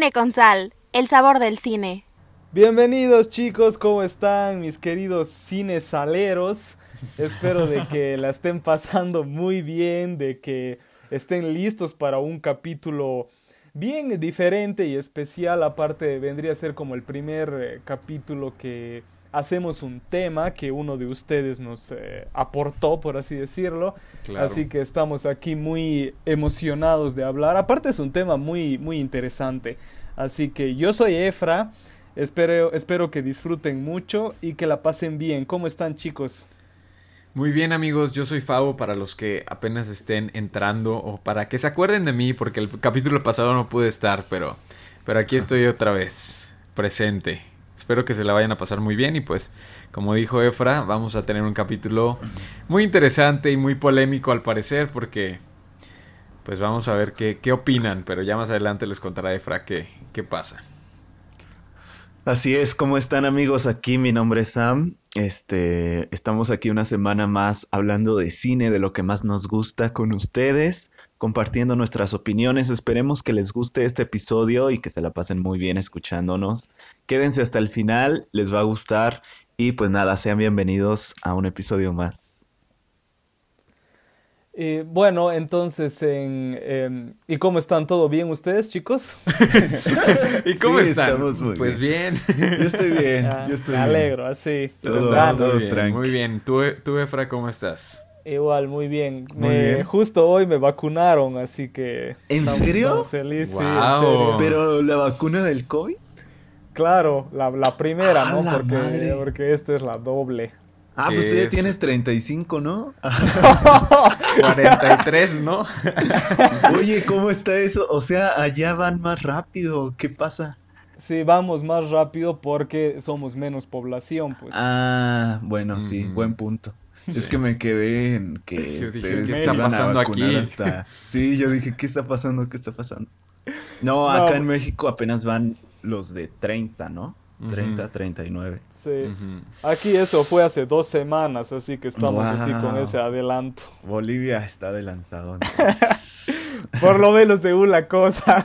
Cine con Sal, el sabor del cine. Bienvenidos chicos, ¿cómo están mis queridos cinesaleros? Espero de que la estén pasando muy bien, de que estén listos para un capítulo bien diferente y especial. Aparte vendría a ser como el primer eh, capítulo que hacemos un tema que uno de ustedes nos eh, aportó, por así decirlo. Así que estamos aquí muy emocionados de hablar. Aparte es un tema muy, muy interesante. Así que yo soy Efra. Espero, espero que disfruten mucho y que la pasen bien. ¿Cómo están chicos? Muy bien amigos, yo soy Fabo para los que apenas estén entrando o para que se acuerden de mí porque el capítulo pasado no pude estar, pero, pero aquí estoy otra vez, presente. Espero que se la vayan a pasar muy bien y pues, como dijo Efra, vamos a tener un capítulo muy interesante y muy polémico al parecer porque pues vamos a ver qué, qué opinan, pero ya más adelante les contará Efra qué, qué pasa. Así es, ¿cómo están amigos? Aquí mi nombre es Sam. Este, estamos aquí una semana más hablando de cine, de lo que más nos gusta con ustedes, compartiendo nuestras opiniones. Esperemos que les guste este episodio y que se la pasen muy bien escuchándonos. Quédense hasta el final, les va a gustar y pues nada, sean bienvenidos a un episodio más. Eh, bueno, entonces, en, em, ¿y cómo están? ¿Todo bien ustedes, chicos? ¿Y cómo están? pues bien. Yo estoy bien. yo estoy me alegro, así. Todo, bien, muy bien. ¿Tú, ¿Tú, Efra, cómo estás? Igual, muy bien. me, Justo hoy me vacunaron, así que... ¿En serio? Feliz, ¿Pero la vacuna del COVID? Claro, la, la primera, ¿no? Porque, porque esta es la doble. Ah, pues tú ya tienes 35, ¿no? 43, ¿no? Oye, ¿cómo está eso? O sea, allá van más rápido. ¿Qué pasa? Sí, vamos más rápido porque somos menos población, pues. Ah, bueno, sí, buen punto. Es que me quedé en que ¿qué está pasando aquí? Sí, yo dije, ¿qué está pasando? ¿Qué está pasando? No, acá en México apenas van los de 30, ¿no? 30, 39. Sí. Aquí eso fue hace dos semanas, así que estamos así con ese adelanto. Bolivia está adelantado. Por lo menos según la cosa.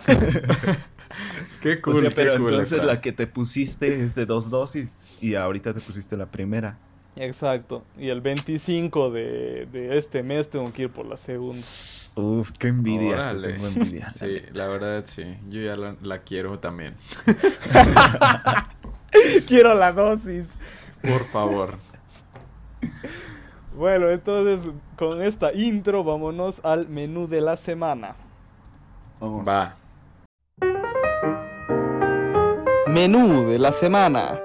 qué cool. pero entonces la que te pusiste es de dos dosis y ahorita te pusiste la primera. Exacto. Y el 25 de, de este mes tengo que ir por la segunda. Uf, qué envidia. Tengo envidia. Sí, la verdad sí. Yo ya la quiero también. Quiero la dosis. Por favor. Bueno, entonces con esta intro vámonos al menú de la semana. Va. Menú de la semana.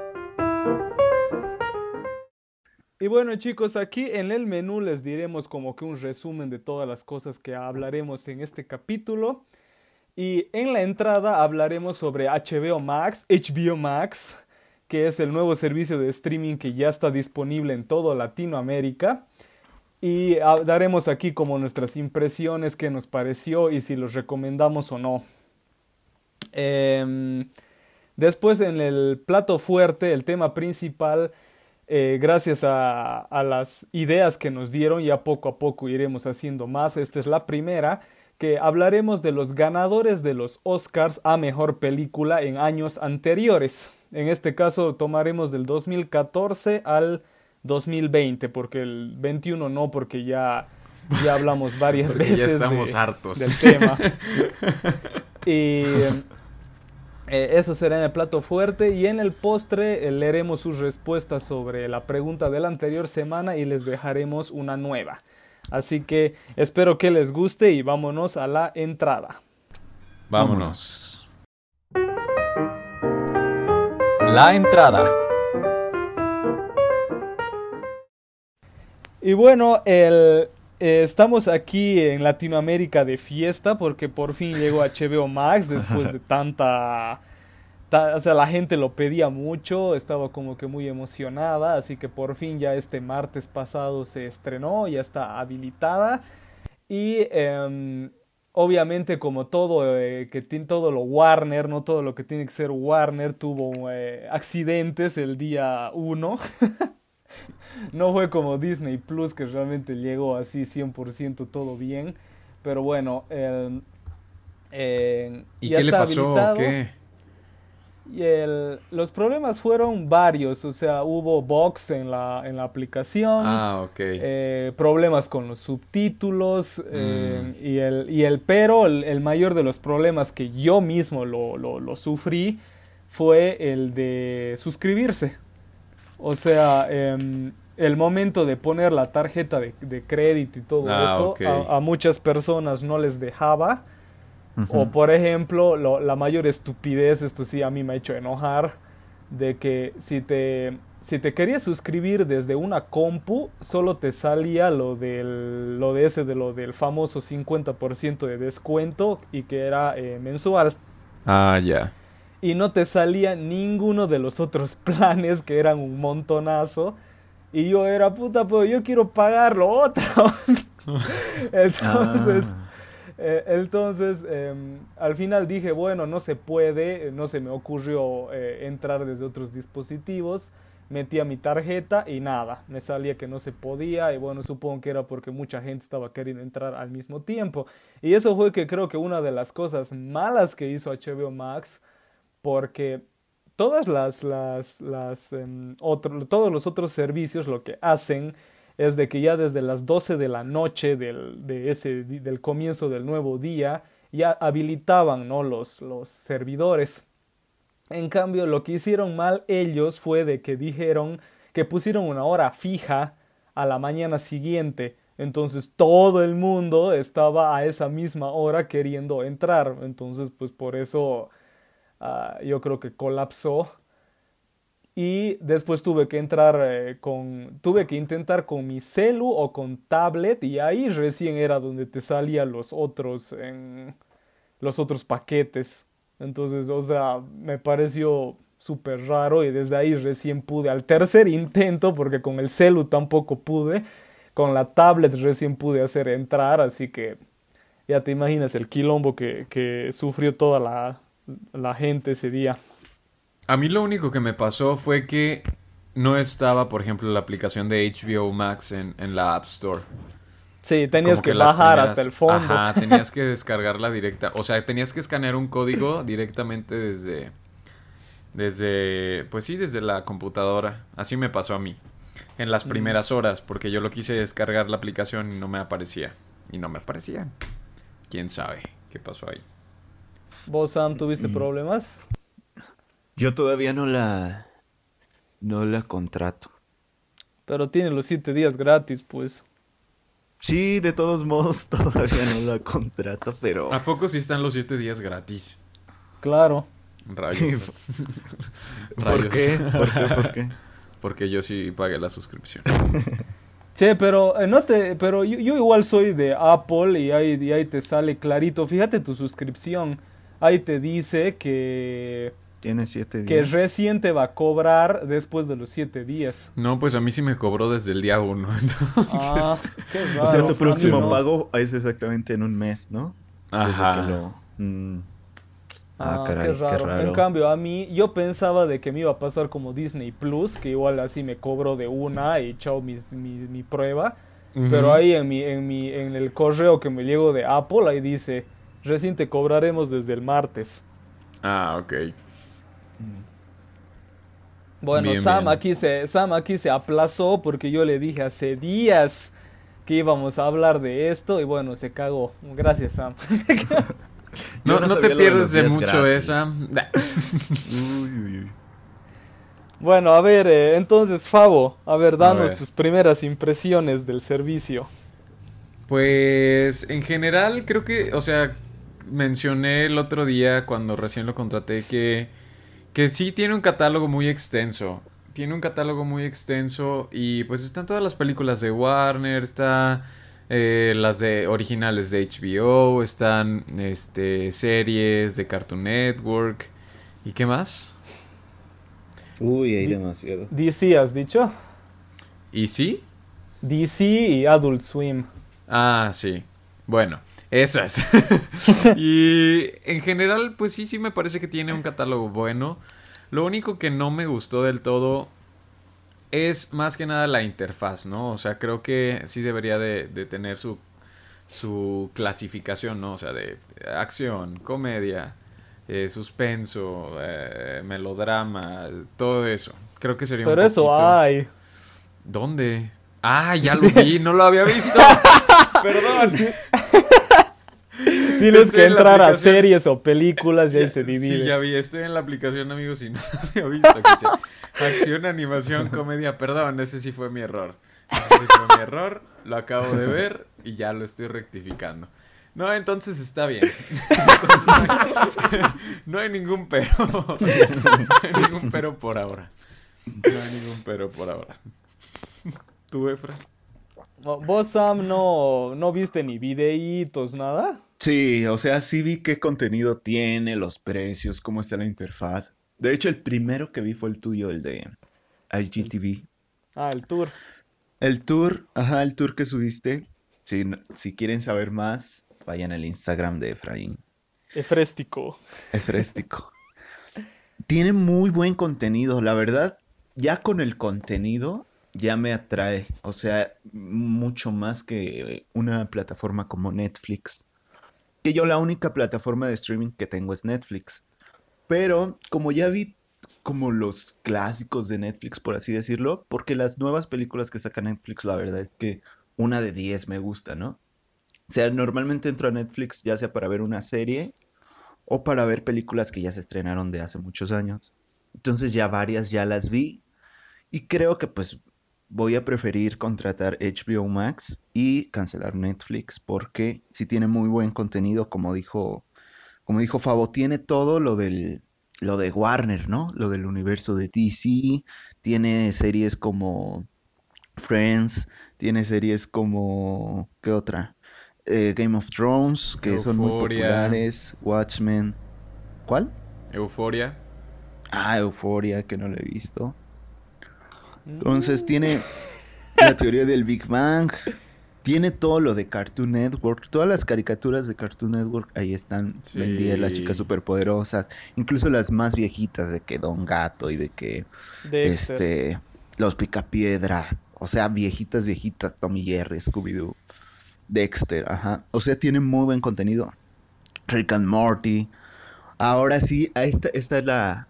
Y bueno chicos, aquí en el menú les diremos como que un resumen de todas las cosas que hablaremos en este capítulo. Y en la entrada hablaremos sobre HBO Max, HBO Max, que es el nuevo servicio de streaming que ya está disponible en toda Latinoamérica. Y daremos aquí como nuestras impresiones, qué nos pareció y si los recomendamos o no. Em, después en el plato fuerte, el tema principal, eh, gracias a, a, las ideas que nos dieron, ya poco a poco iremos haciendo más. Esta es la primera, que hablaremos de los ganadores de los Oscars a Mejor Película en años anteriores. En este caso tomaremos del 2014 al 2020, porque el 21 no, porque ya, ya hablamos varias veces. Ya estamos hartos del tema. y eh, eso será en el plato fuerte. Y en el postre eh, leeremos sus respuestas sobre la pregunta de la anterior semana y les dejaremos una nueva. Así que espero que les guste y vámonos a la entrada. Vámonos. La entrada. Y bueno, el, eh, estamos aquí en Latinoamérica de fiesta porque por fin llegó HBO Max después de tanta... o sea, la gente lo pedía mucho, estaba como que muy emocionada, así que por fin ya este martes pasado se estrenó, ya está habilitada. Y em, obviamente como todo eh, que tiene todo lo Warner, no todo lo que tiene que ser Warner tuvo eh, accidentes el día 1. no fue como Disney Plus que realmente llegó así 100% todo bien, pero bueno, ¿y qué le pasó? ¿Qué? Y el, los problemas fueron varios, o sea, hubo bugs en la, en la aplicación, Ah, eh, problemas con los subtítulos, eh, Mm. y, el, y el pero, el, el mayor de los problemas que yo mismo lo, lo, lo sufrí fue el de suscribirse. O sea, em, el momento de poner la tarjeta de, de crédito y todo Ah, eso, a, a muchas personas no les dejaba. O por ejemplo, lo- la mayor estupidez, esto sí a mí me ha hecho enojar, de que si te, si te querías suscribir desde una compu, solo te salía lo del, lo de ese, de lo del famoso 50% de descuento y que era eh, mensual. Ah, ya. Y no te salía ninguno de los otros planes que eran un montonazo. Y yo era puta, pero yo quiero pagar lo otro. Entonces... Ah. Eh, entonces, em, al final dije, bueno, no se puede, eh, no se me ocurrió eh, entrar desde otros dispositivos, metía mi tarjeta y nada, me salía que no se podía y bueno, supongo que era porque mucha gente estaba queriendo entrar al mismo tiempo. Y eso fue que creo que una de las cosas malas que hizo HBO Max, porque todas las, las, las, em, otro- todos los otros servicios lo que hacen es de que ya desde las 12 de la noche del, de ese, del comienzo del nuevo día ya habilitaban ¿no? los, los servidores. En cambio, lo que hicieron mal ellos fue de que dijeron que pusieron una hora fija a la mañana siguiente. Entonces todo el mundo estaba a esa misma hora queriendo entrar. Entonces, pues por eso ah, yo creo que colapsó. Y después tuve que entrar eh, con, tuve que intentar con mi celu o con tablet y ahí recién era donde te salían los otros, en, los otros paquetes. Entonces, o sea, me pareció súper raro y desde ahí recién pude, al tercer intento, porque con el celu tampoco pude, con la tablet recién pude hacer entrar, así que ya te imaginas el quilombo que, que sufrió toda la, la gente ese día. A mí lo único que me pasó fue que no estaba, por ejemplo, la aplicación de HBO Max en, en la App Store. Sí, tenías Como que, bajar primeras- hasta el fondo. Ajá, tenías que descargarla directa. O sea, tenías que escanear un código directamente desde. Desde. Pues sí, desde la computadora. Así me pasó a mí. En las primeras horas, porque yo lo quise descargar la aplicación y no me aparecía. Y no me aparecía. Quién sabe qué pasó ahí. ¿Vos, Sam, tuviste Mm. problemas? Yo todavía no la. No la contrato. Pero tiene los siete días gratis, pues. Sí, de todos modos, todavía no la contrato, pero. ¿A poco sí están los 7 días gratis? Claro. Rayos. ¿Por Rayos. qué? ¿Por qué? ¿Por qué? Porque yo sí pagué la suscripción. Che, pero eh, no te, pero yo, yo igual soy de Apple y ahí, y ahí te sale clarito. Fíjate tu suscripción. Ahí te dice que, Tiene siete que días. recién te va a cobrar después de los siete días. No, pues a mí sí me cobró desde el día uno. Entonces... Ah, qué raro. O sea, tu próximo no. pago es exactamente en un mes, ¿no? Desde Ajá. que lo. mm. Ah, Ah, caray, qué raro. En cambio, a mí, yo pensaba de que me iba a pasar como Disney Plus, que igual así me cobro de una y chao mi, mi prueba. Pero ahí en mi, en mi, en el correo que me llegó de Apple, ahí dice, recién te cobraremos desde el martes. Ah, ok. Bueno, Bien, Sam bien. aquí se, Sam aquí se aplazó porque yo le dije hace días que íbamos a hablar de esto y bueno, se cagó. Gracias, Sam. No, no te de pierdes de días mucho uy, uy. bueno, a ver, eh, entonces, Fabo, a ver, danos ver. tus primeras impresiones del servicio. Pues en general creo que, o sea, mencioné el otro día cuando recién lo contraté que, que sí tiene un catálogo muy extenso. Tiene un catálogo muy extenso y pues están todas las películas de Warner, está eh, las de originales de HBO, están este series de Cartoon Network y qué más. Uy, hay demasiado. DC, ¿has dicho? ¿Y sí? DC y Adult Swim. Ah, sí. Bueno, esas. y en general, pues sí, sí me parece que tiene un catálogo bueno. Lo único que no me gustó del todo es más que nada la interfaz, ¿no? O sea, creo que sí debería de, de tener su, su clasificación, ¿no? O sea, de acción, comedia, eh, suspenso, eh, melodrama, todo eso. Creo que sería Pero un eso poquito- hay. ¿Dónde? Ah, ya lo vi, no lo había visto. Perdón. Tienes Estoy que en entrar a series o películas y ahí se divide. Sí, ya vi, estoy en la aplicación, amigos, y no había visto que acción, animación, comedia. Perdón, ese sí fue mi error. Ese fue mi error, lo acabo de ver y ya lo estoy rectificando. No, entonces está bien. Entonces, no, hay, no hay ningún pero. No hay ningún pero por ahora. No hay ningún pero por ahora. ¿Tú, Efra? ¿Vos, Sam, no, no viste ni videitos, nada? Sí, o sea, sí vi qué contenido tiene, los precios, cómo está la interfaz. De hecho, el primero que vi fue el tuyo, el de IGTV. Ah, el tour. El tour, ajá, el tour que subiste. Si, si quieren saber más, vayan al Instagram de Efraín. Efréstico. Efréstico. Tiene muy buen contenido, la verdad. Ya con el contenido ya me atrae. O sea, mucho más que una plataforma como Netflix. Que yo la única plataforma de streaming que tengo es Netflix. Pero como ya vi como los clásicos de Netflix, por así decirlo, porque las nuevas películas que saca Netflix, la verdad es que una de 10 me gusta, ¿no? O sea, normalmente entro a Netflix ya sea para ver una serie o para ver películas que ya se estrenaron de hace muchos años. Entonces ya varias ya las vi y creo que pues voy a preferir contratar HBO Max y cancelar Netflix porque si tiene muy buen contenido, como dijo, como dijo Fabo, tiene todo lo del lo de Warner, ¿no? Lo del universo de DC, tiene series como Friends, tiene series como ¿qué otra? Eh, Game of Thrones, que son muy populares, Watchmen. ¿Cuál? Euforia. Ah, Euforia, que no lo he visto. Entonces tiene la teoría del Big Bang. Tiene todo lo de Cartoon Network. Todas las caricaturas de Cartoon Network ahí están. Sí. Vendía las chicas superpoderosas. Incluso las más viejitas de que Don Gato y de que Dexter. este los Picapiedra. O sea, viejitas, viejitas. Tommy Jerry, Scooby-Doo. Dexter, ajá. O sea, tiene muy buen contenido. Rick and Morty. Ahora sí, esta, esta es la.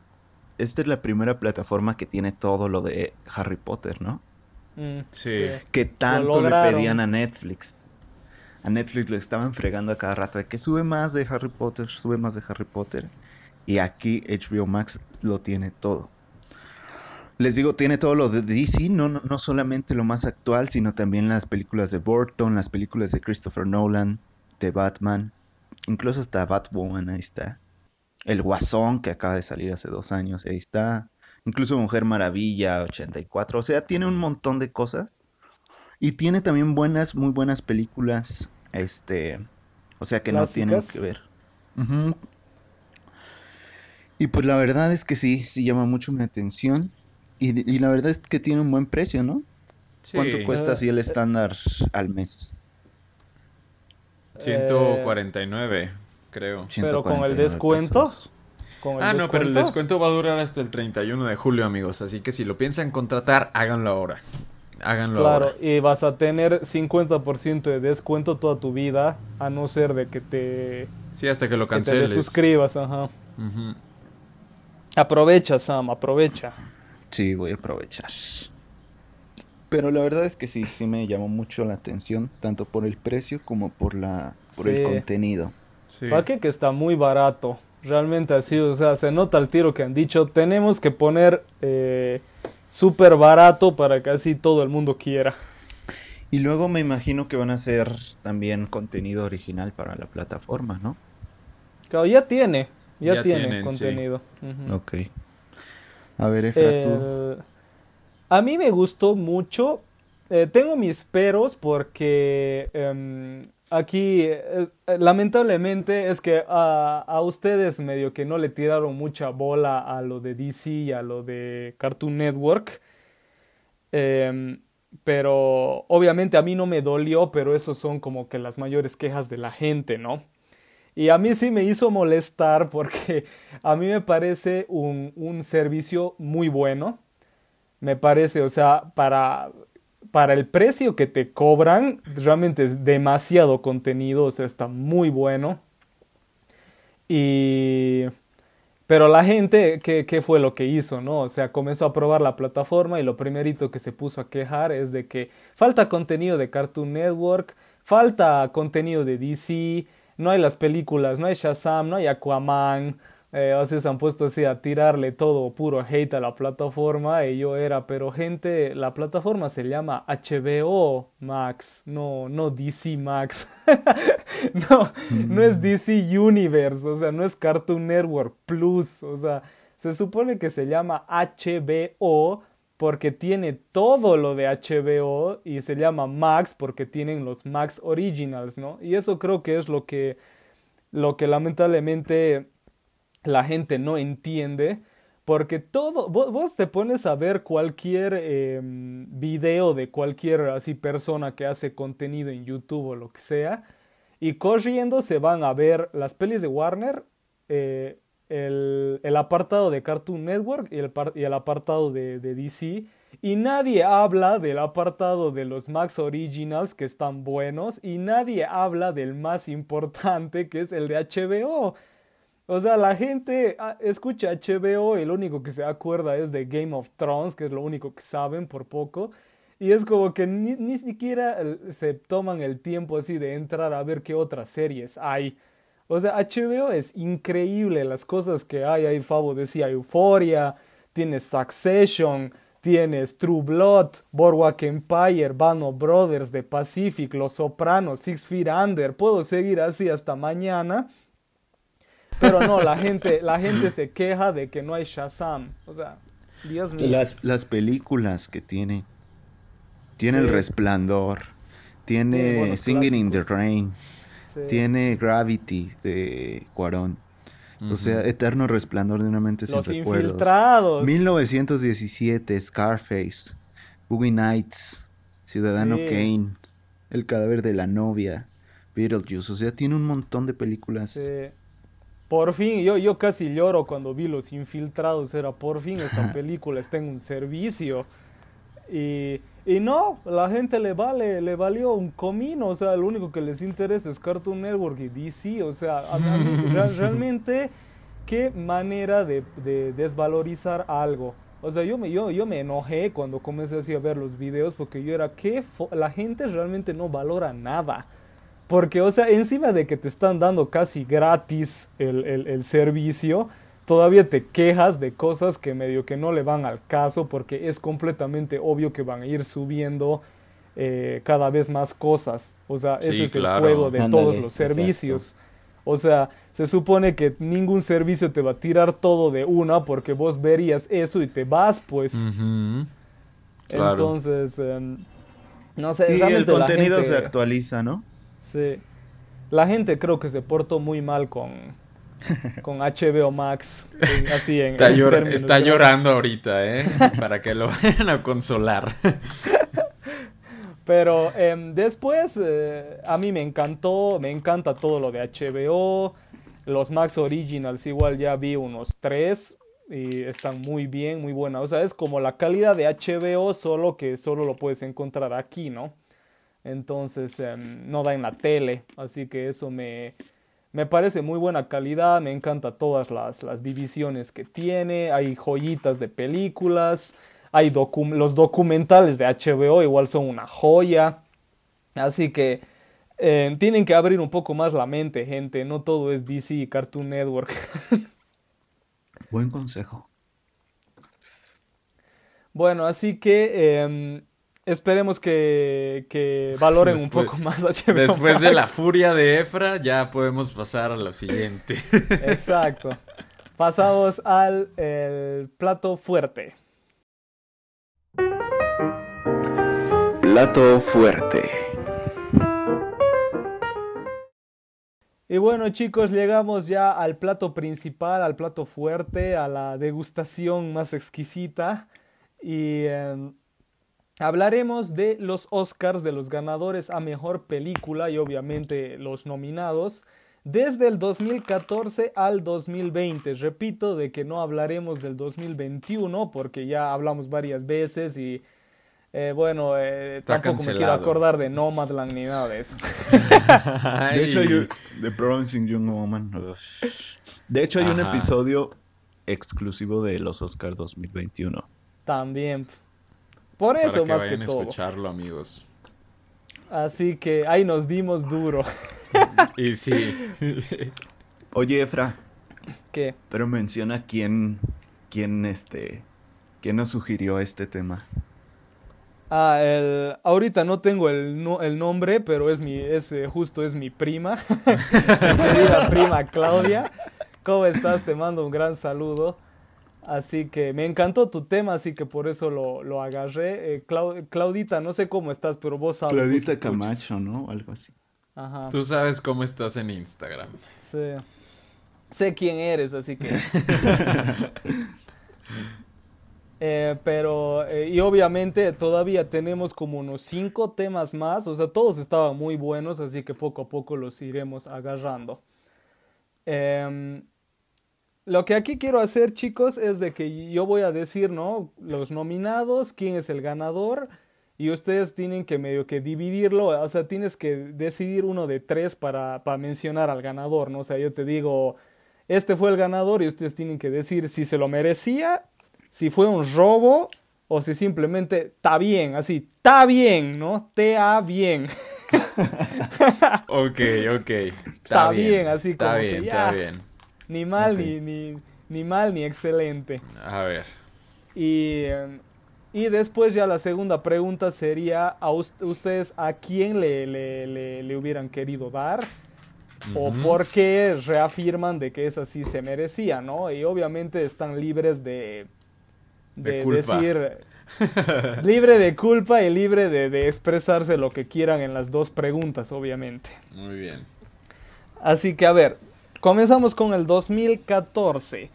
Esta es la primera plataforma que tiene todo lo de Harry Potter, ¿no? Mm, Sí. Que tanto le pedían a Netflix. A Netflix lo estaban fregando a cada rato de que sube más de Harry Potter, sube más de Harry Potter. Y aquí HBO Max lo tiene todo. Les digo, tiene todo lo de DC, no, no, no solamente lo más actual, sino también las películas de Burton, las películas de Christopher Nolan, de Batman, incluso hasta Batwoman, ahí está. El Guasón, que acaba de salir hace dos años, ahí está. Incluso Mujer Maravilla, 84. O sea, tiene un montón de cosas. Y tiene también buenas, muy buenas películas. Este. O sea que no tienen que ver. Y pues la verdad es que sí, sí llama mucho mi atención. Y, y la verdad es que tiene un buen precio, ¿no? ¿Cuánto cuesta Eh, así el estándar al mes? 149, creo. Pero con el 149 descuento. pesos. Con el Ah, no, pero el descuento. va a durar hasta el 31 de julio, amigos. Así que si lo piensan contratar, háganlo ahora. Háganlo Claro, ahora. y vas a tener 50% de descuento toda tu vida, a no ser de que te, Sí, hasta que lo que te canceles. suscribas, ajá. Aprovecha, Sam, aprovecha. Sí, voy a aprovechar. Pero la verdad es que sí, sí me llamó mucho la atención, tanto por el precio como por la por el Sí. contenido. Sí. ¿Para qué que está muy barato? Realmente así, o sea, se nota el tiro que han dicho. Tenemos que poner eh, súper barato para que así todo el mundo quiera. Y luego me imagino que van a hacer también contenido original para la plataforma, ¿no? Claro, ya tiene, ya, Ya tiene tienen, sí. contenido. Ujú. Ok. A ver, Efra, tú. El- A mí me gustó mucho. Eh, tengo mis peros porque em, aquí, eh, eh, lamentablemente, es que a, a ustedes medio que no le tiraron mucha bola a lo de DC y a lo de Cartoon Network. Em, pero obviamente a mí no me dolió, pero esos son como que las mayores quejas de la gente, ¿no? Y a mí sí me hizo molestar porque a mí me parece un, un servicio muy bueno. Me parece, o sea, para, para el precio que te cobran, realmente es demasiado contenido, o sea, está muy bueno. Y Pero la gente, ¿qué, ¿qué, fue lo que hizo? ¿no? O sea, comenzó a probar la plataforma y lo primerito que se puso a quejar es de que falta contenido de Cartoon Network, falta contenido de DC, no hay las películas, no hay Shazam, no hay Aquaman, eh, sea, se han puesto así a tirarle todo puro hate a la plataforma y yo era, pero gente, la plataforma se llama HBO Max, no, no DC Max, no, no es mm. DC Universe, o sea, no es Cartoon Network Plus, o sea, se supone que se llama HBO porque tiene todo lo de HBO y se llama Max porque tienen los Max Originals, ¿no? Y eso creo que es lo que, lo que lamentablemente la gente no entiende. Porque todo, vos, te pones a ver cualquier em, video de cualquier así persona que hace contenido en YouTube o lo que sea, y corriendo se van a ver las pelis de Warner, eh, el, apartado de Cartoon Network y el, y el apartado de, de, DC, y nadie habla del apartado de los Max Originals que están buenos, y nadie habla del más importante que es el de HBO. O sea, la gente ah, escucha HBO y lo único que se acuerda es de Game of Thrones, que es lo único que saben por poco. Y es como que ni, siquiera se toman el tiempo así de entrar a ver qué otras series hay. O sea, HBO es increíble las cosas que hay. Hay Fabo decía Euphoria, tienes Succession, tienes True Blood, Boardwalk Empire, Bano Brothers, The Pacific, Los Sopranos, Six Feet Under. Puedo seguir así hasta mañana. Pero no, la gente, la gente se queja de que no hay Shazam. O sea, Dios mío. Las, las películas que tiene. Tiene El Resplandor. Tiene Singing in the Rain. Tiene Gravity de Cuarón. O sea, Eterno Resplandor de una mente sin recuerdos. Infiltrados. 1917, Scarface, Boogie Nights, Ciudadano Kane, El cadáver de la novia, Beetlejuice. O sea, tiene un montón de películas. Sí. Por fin, yo, yo casi lloro cuando vi Los Infiltrados, era por fin esta película está en un servicio. Y, y no, la gente le vale, le valió un comino, o sea, lo único que les interesa es Cartoon Network y DC, o sea, realmente qué manera de, de, desvalorizar algo. O sea, yo me, yo, yo me enojé cuando comencé así a ver los videos porque yo era que la gente realmente no valora nada. Porque, o sea, encima de que te están dando casi gratis el, servicio, todavía te quejas de cosas que medio que no le van al caso porque es completamente obvio que van a ir subiendo eh, cada vez más cosas. O sea, ese es el juego de todos los servicios. O sea, se supone que ningún servicio te va a tirar todo de una porque vos verías eso y te vas, pues. Entonces, em, no sé. Sí, el contenido se actualiza, ¿no? Sí. La gente creo que se portó muy mal con, con HBO Max. así en, está, está llorando ahorita, ¿eh? Para que lo vayan a consolar. Pero em, después eh, a mí me encantó, me encanta todo lo de HBO. Los Max Originals igual ya vi unos tres y están muy bien, muy buenas. O sea, es como la calidad de HBO, solo que solo lo puedes encontrar aquí, ¿no? Entonces em, no da en la tele, así que eso me, me parece muy buena calidad, me encanta todas las, las divisiones que tiene, hay joyitas de películas, hay los documentales de HBO igual son una joya, así que em, tienen que abrir un poco más la mente, gente, no todo es DC y Cartoon Network. Buen consejo. Bueno, así que em, Esperemos que, valoren un poco más HBO Después de la furia de Efra, ya podemos pasar a lo siguiente. Exacto. Pasamos al plato fuerte. Plato fuerte. Y bueno chicos, llegamos ya al plato principal, al plato fuerte, a la degustación más exquisita. Y em, Hablaremos de los Oscars, de los ganadores a mejor película y obviamente los nominados desde el 2014 al 2020. Repito de que no hablaremos del 2021 porque ya hablamos varias veces y eh, bueno, eh, tampoco me quiero acordar de Nomadland ni nada de eso. de hecho, hay, The Promising Young Woman. De hecho, hay un episodio exclusivo de los Oscars 2021. También. Por eso Para que más vayan que a todo. escucharlo, amigos. Así que ahí nos dimos duro. Y sí. Oye, Efra, ¿Qué? pero menciona quién, quién, este, quién nos sugirió este tema. Ah, el, ahorita no tengo el, no- el nombre, pero es mi, es, eh, justo es mi prima, mi querida prima Claudia. ¿Cómo estás? Te mando un gran saludo. Así que me encantó tu tema, así que por eso lo, lo agarré. Eh, Clau- Claudita, no sé cómo estás, pero vos sabes. Claudita. Camacho, ¿no? Algo así. Ajá. Tú sabes cómo estás en Instagram. Sí. Sé quién eres, así que. Eh, pero, eh, y obviamente todavía tenemos como unos cinco temas más, o sea, todos estaban muy buenos, así que poco a poco los iremos agarrando. Em, lo que aquí quiero hacer, chicos, es de que yo voy a decir, ¿no? Los nominados, quién es el ganador, y ustedes tienen que medio que dividirlo, o sea, tienes que decidir uno de tres para, para mencionar al ganador, ¿no? O sea, yo te digo, este fue el ganador y ustedes tienen que decir si se lo merecía, si fue un robo o si simplemente está bien, así, está bien, ¿no? T-A bien. Ok, ok. Está bien, así está como que bien. Está bien. Ni mal, ni, ni, ni mal, ni excelente. A ver. Y, eh, y después ya la segunda pregunta sería a us- ustedes a quién le, le, le- le hubieran querido dar o por qué reafirman de que esa sí se merecía, ¿no? Y obviamente están libres de, De de culpa. decir libre de culpa y libre de, de expresarse lo que quieran en las dos preguntas, obviamente. Muy bien. Así que a ver, comenzamos con el 2014.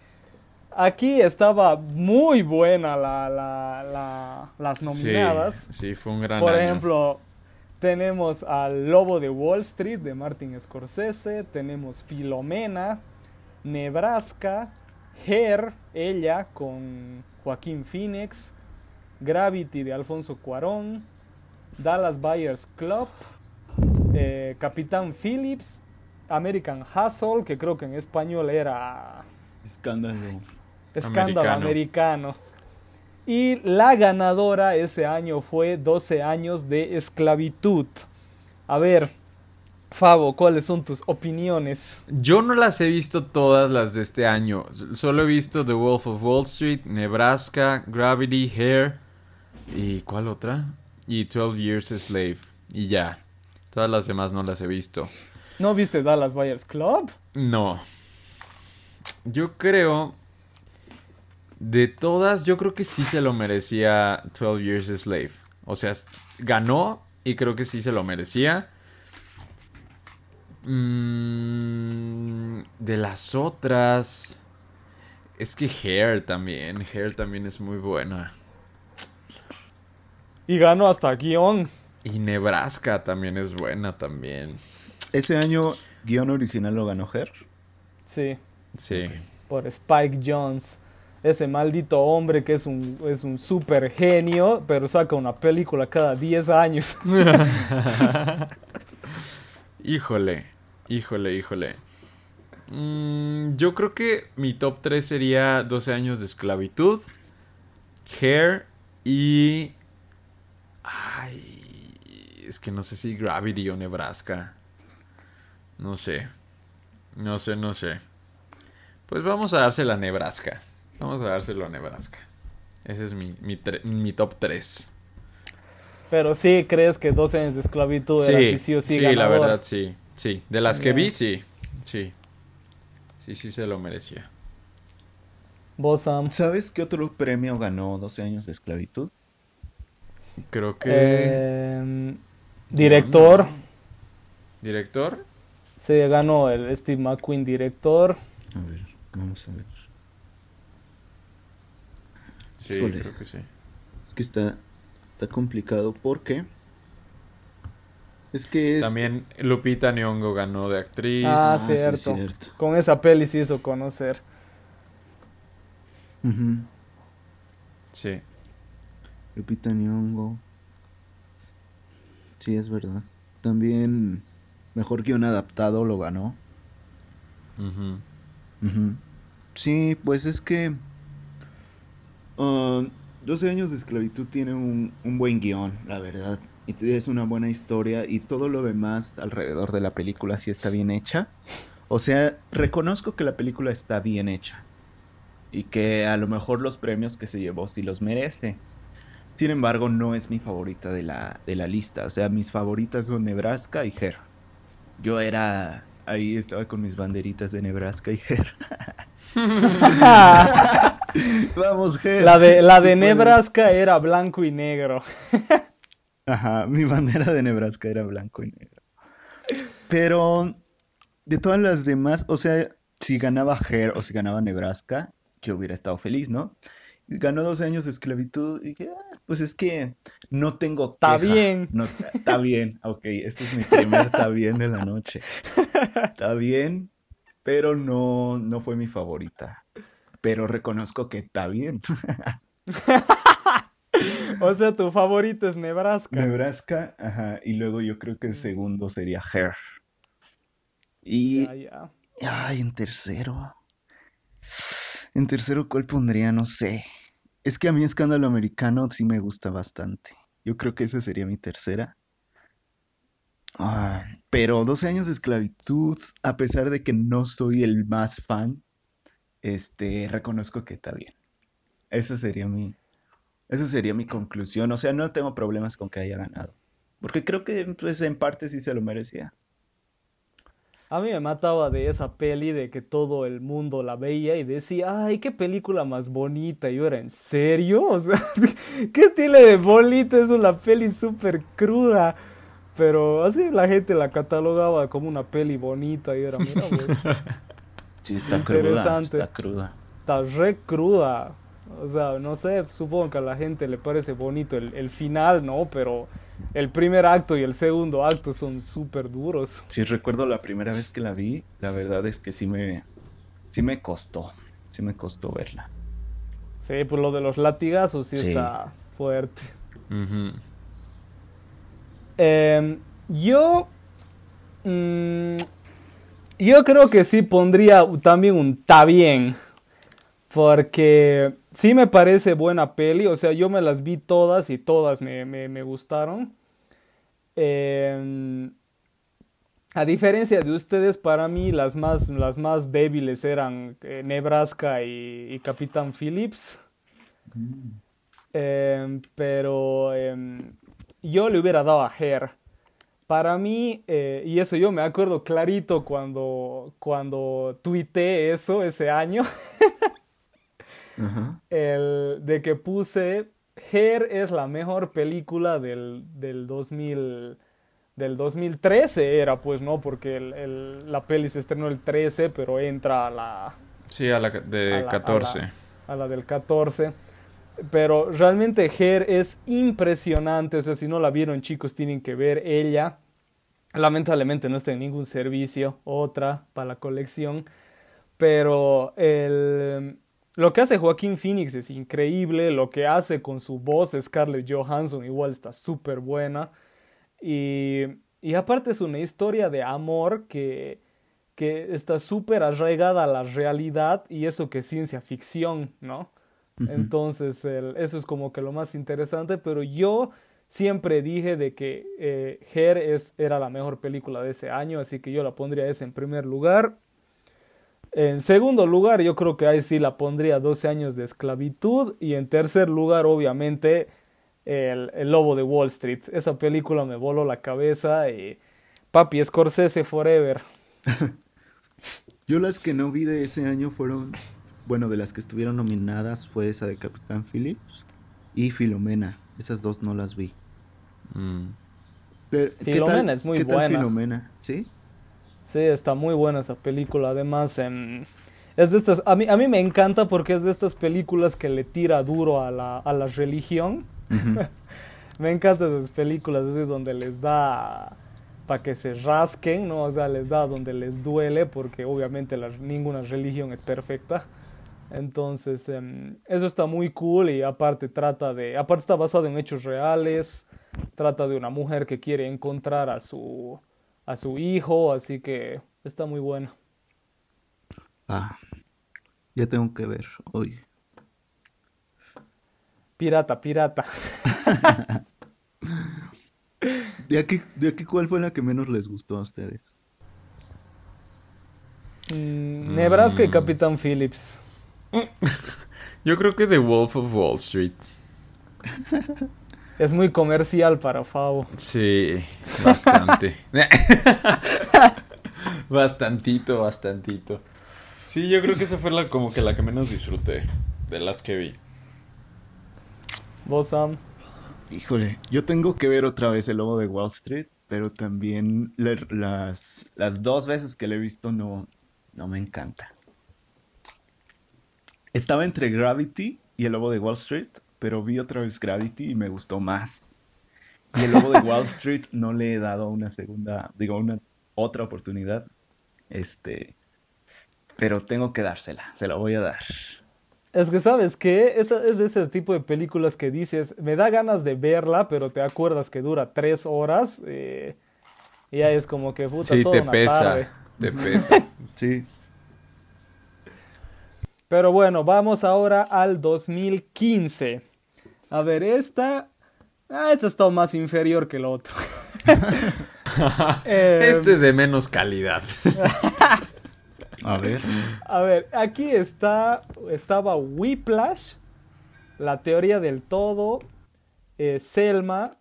Aquí estaba muy buena la, la- la- las nominadas. Sí, sí, fue un gran Por año. ejemplo, tenemos al Lobo de Wall Street de Martin Scorsese, tenemos Filomena, Nebraska, Her, ella con Joaquín Phoenix, Gravity de Alfonso Cuarón, Dallas Buyers Club, eh, Capitán Phillips, American Hustle, que creo que en español era Escándalo. Escándalo Americano. americano. Y la ganadora ese año fue 12 años de esclavitud. A ver, Fabo, ¿cuáles son tus opiniones? Yo no las he visto todas las de este año. Solo he visto The Wolf of Wall Street, Nebraska, Gravity, Hair y ¿cuál otra? Y 12 Years a Slave. Y ya. Todas las demás no las he visto. ¿No viste Dallas Buyers Club? No. Yo creo de todas, yo creo que sí se lo merecía 12 Years a Slave. O sea, ganó y creo que sí se lo merecía. Mm, de las otras. Es que Hair también. Hair también es muy buena. Y ganó hasta guion. Y Nebraska también es buena también. Ese año, guion original lo ganó Her. Sí, Sí. por Spike Jones. Ese maldito hombre que es un, es un super genio, pero saca una película cada 10 años. Híjole, híjole, híjole. Mm, yo creo que mi top 3 sería 12 años de esclavitud, Hair y... Ay, es que no sé si Gravity o Nebraska. No sé. No sé, no sé. Pues vamos a dársela a Nebraska. Vamos a dárselo a Nebraska. Ese es mi, mi, tre- mi top 3. Pero sí crees que 12 años de esclavitud era Sí, así, sí o sí, sí, la verdad, sí. Sí, de las que vi, sí. Sí. Sí, sí se lo merecía. Vos, Sam. ¿Sabes qué otro premio ganó 12 años de esclavitud? Creo que... Eh, director. ¿Director? Se ganó el Steve McQueen director. A ver, vamos a ver. Sí, creo que sí. Es que está, está complicado porque... Es que es... También Lupita Nyong'o ganó de actriz. Ah, sí, cierto. cierto. Con esa peli se hizo conocer. Ujú. Sí. Lupita Nyong'o. Sí, es verdad. También mejor guion adaptado lo ganó. Sí, pues es que... 12 ah, años de esclavitud tiene un, un buen guion, la verdad. Y es una buena historia y todo lo demás alrededor de la película sí está bien hecha. O sea, reconozco que la película está bien hecha. Y que a lo mejor los premios que se llevó sí los merece. Sin embargo, no es mi favorita de la, de la lista. O sea, mis favoritas son Nebraska y Her. Yo era. Ahí estaba con mis banderitas de Nebraska y Her. Vamos, Her. La de, la de Nebraska era blanco y negro. Ajá, mi bandera de Nebraska era blanco y negro. Pero de todas las demás, o sea, si ganaba Her o si ganaba Nebraska, yo hubiera estado feliz, ¿no? Ganó 12 años de esclavitud y dije, ah, pues es que no tengo Está bien. No, está bien, ok, este es mi primer está bien de la noche. Está bien, pero no, no fue mi favorita. Pero reconozco que está bien. o sea, tu favorito es Nebraska. Nebraska, ajá. Y luego yo creo que el segundo sería Hair. Y. Ay, en tercero. En tercero, ¿cuál pondría? No sé. Es que a mí Escándalo Americano sí me gusta bastante. Yo creo que esa sería mi tercera. Ah, pero 12 años de esclavitud, a pesar de que no soy el más fan, este, reconozco que está bien. Esa sería mi, esa sería mi conclusión. O sea, no tengo problemas con que haya ganado. Porque creo que pues, en parte sí se lo merecía. A mí me mataba de esa peli de que todo el mundo la veía y decía, ay, qué película más bonita. Y yo era, ¿en serio? O sea, ¿qué tiene de bonita? Es una peli súper cruda. Pero así la gente la catalogaba como una peli bonita y era, mira Sí, está cruda. Está cruda. Está re cruda. O sea, no sé, supongo que a la gente le parece bonito el, el final, ¿no? Pero el primer acto y el segundo acto son súper duros. Sí, recuerdo la primera vez que la vi, la verdad es que sí me, sí me costó, sí me costó verla. Sí, pues lo de los latigazos sí, está fuerte. Em, yo, mm, yo creo que sí pondría también un ta bien. Porque sí me parece buena peli, o sea, yo me las vi todas y todas me, me, gustaron. Em, a diferencia de ustedes, para mí las más, las más débiles eran eh, Nebraska y, Capitán Phillips. Em, pero em, yo le hubiera dado a Her. Para mí, eh, y eso yo me acuerdo clarito cuando, cuando tuiteé eso ese año. el, de que puse Her es la mejor película del, del 2000 del 2013 era pues no porque el, la peli se estrenó el 13 pero entra a la sí a la de 14 a la, del 14 pero realmente Her es impresionante. O sea si no la vieron chicos tienen que ver ella. Lamentablemente no está en ningún servicio otra para la colección. Pero el lo que hace Joaquín Phoenix es increíble, lo que hace con su voz Scarlett Johansson igual está súper buena. Y, y, aparte es una historia de amor que, que está súper arraigada a la realidad y eso que es ciencia ficción, ¿no? Entonces eso es como que lo más interesante, pero yo siempre dije de que eh, Her es, era la mejor película de ese año, así que yo la pondría esa en primer lugar. En segundo lugar, yo creo que ahí sí la pondría 12 años de esclavitud. Y en tercer lugar, obviamente, el, Lobo de Wall Street. Esa película me voló la cabeza y papi, Scorsese Forever. yo las que no vi de ese año fueron, bueno, de las que estuvieron nominadas fue esa de Capitán Phillips y Filomena. Esas dos no las vi. Mm. Filomena es muy ¿qué buena. Filomena? ¿Sí? Sí, está muy buena esa película. Además, em, es de estas. A mí, a mí me encanta porque es de estas películas que le tira duro a la, a la religión. me encantan esas películas así donde les da para que se rasquen, ¿no? O sea, les da donde les duele porque obviamente ninguna religión es perfecta. Entonces, em, eso está muy cool y aparte trata de, aparte está basado en hechos reales, trata de una mujer que quiere encontrar a su, a su hijo, así que está muy bueno. Ah. Ya tengo que ver hoy. Pirata, pirata. ¿De aquí, ¿De aquí cuál fue la que menos les gustó a ustedes? Mm, Nebraska y Mm. Capitán Phillips. Yo creo que The Wolf of Wall Street. Es muy comercial para Favo. Sí, bastante. bastantito, bastantito. Sí, yo creo que esa fue la como que la que menos disfruté de las que vi. Vos, Sam. Híjole, yo tengo que ver otra vez el lobo de Wall Street, pero también le- las, las dos veces que lo he visto no, no me encanta. Estaba entre Gravity y el lobo de Wall Street, pero vi otra vez Gravity y me gustó más. Y el lobo de Wall Street no le he dado una segunda, digo, una otra oportunidad. Este, pero tengo que dársela, se la voy a dar. Es que, ¿sabes qué? Es, es de ese tipo de películas que dices, me da ganas de verla, pero te acuerdas que dura tres horas. eh, y ya es como que, puta, Sí, toda te una pesa, tarde. te pesa. Sí. Pero bueno, vamos ahora al 2015. A ver, esta... Ah, esta está más inferior que el otro. Eh, Este es de menos calidad. A ver. A ver, aquí está, estaba Whiplash, La teoría del todo, eh, Selma,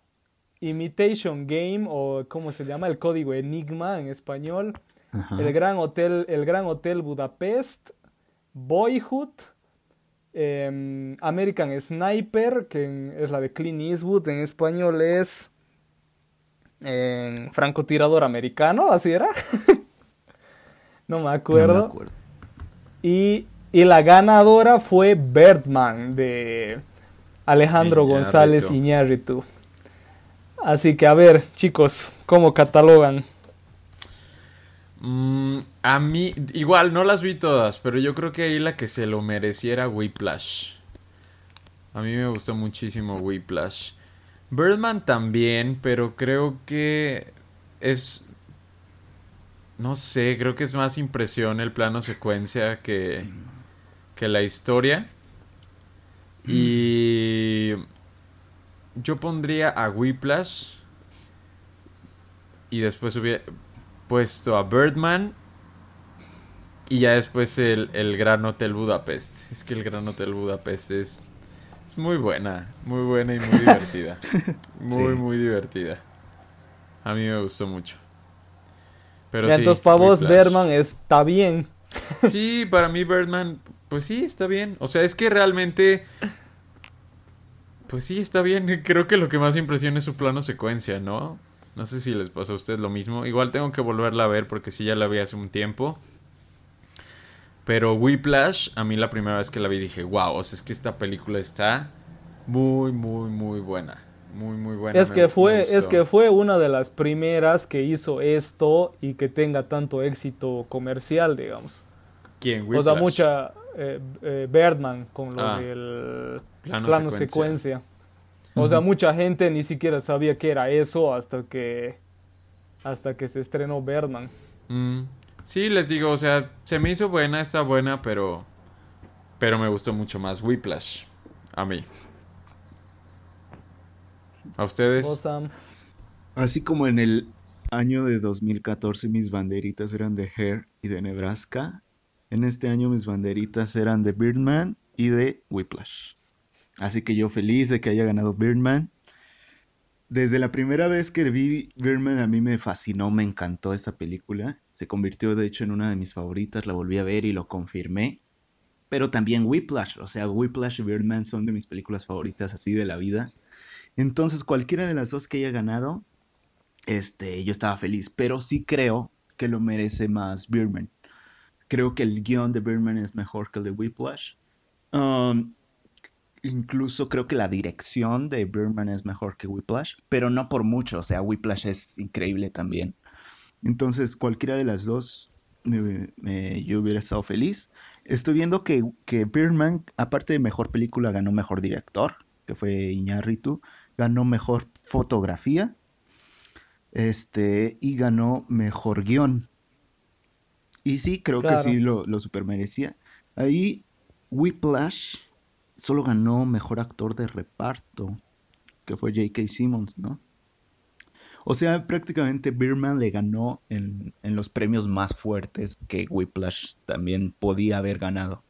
Imitation Game o ¿cómo se llama? El código Enigma en español, Ajá. el Gran Hotel, el Gran Hotel Budapest, Boyhood, em, American Sniper, que es la de Clint Eastwood, en español es em, francotirador americano, así era. no me acuerdo. No me acuerdo. Y, y la ganadora fue Birdman de Alejandro Iñárritu. González Iñárritu. Así que a ver, chicos, ¿cómo catalogan? Mm, a mí, igual, no las vi todas, pero yo creo que ahí la que se lo mereciera Whiplash. A mí me gustó muchísimo Whiplash. Birdman también, pero creo que es... No sé, creo que es más impresión el plano secuencia que, que la historia. Y yo pondría a Whiplash y después hubiera puesto a Birdman y ya después el, el Gran Hotel Budapest. Es que el Gran Hotel Budapest es, es muy buena, muy buena y muy divertida. Muy, Sí. muy divertida. A mí me gustó mucho. Pero Ya, sí, entonces para vos. Birdman está bien. Sí, para mí Birdman, pues sí, está bien. O sea, es que realmente... Pues sí, está bien. Creo que lo que más impresiona es su plano secuencia, ¿no? No sé si les pasó a ustedes lo mismo. Igual tengo que volverla a ver porque sí ya la vi hace un tiempo. Pero Whiplash, a mí la primera vez que la vi dije, wow, o sea, es que esta película está muy, muy, muy buena. Muy, muy buena. Es me- que fue, es que fue una de las primeras que hizo esto y que tenga tanto éxito comercial, digamos. ¿Quién? O sea, Whiplash. mucha eh, eh, Birdman con lo Ah. del Plano plano secuencia. secuencia. O sea, mucha gente ni siquiera sabía que era eso hasta que hasta que se estrenó Birdman. Mm, sí, les digo, o sea, se me hizo buena, está buena, pero. Pero me gustó mucho más Whiplash. A mí. ¿A ustedes? ¿Vos, Sam? Así como en el año de 2014 mis banderitas eran de Hair y de Nebraska, en este año mis banderitas eran de Birdman y de Whiplash. Así que yo feliz de que haya ganado Birdman. Desde la primera vez que vi Birdman a mí me fascinó, me encantó esta película. Se convirtió de hecho en una de mis favoritas, la volví a ver y lo confirmé. Pero también Whiplash, o sea, Whiplash y Birdman son de mis películas favoritas así de la vida. Entonces cualquiera de las dos que haya ganado, este, yo estaba feliz, pero sí creo que lo merece más Birdman. Creo que el guion de Birdman es mejor que el de Whiplash. Um, incluso creo que la dirección de Birdman es mejor que Whiplash, pero no por mucho, o sea, Whiplash es increíble también. Entonces, cualquiera de las dos, me- me- yo hubiera estado feliz. Estoy viendo que, que Birdman, aparte de mejor película, ganó mejor director, que fue Iñárritu, ganó mejor fotografía, este, y ganó mejor guion. Y sí, creo Claro. que sí lo, lo supermerecía. Ahí Whiplash solo ganó mejor actor de reparto, que fue J.K. Simmons, ¿no? O sea, prácticamente Birdman le ganó en, en, los premios más fuertes que Whiplash también podía haber ganado.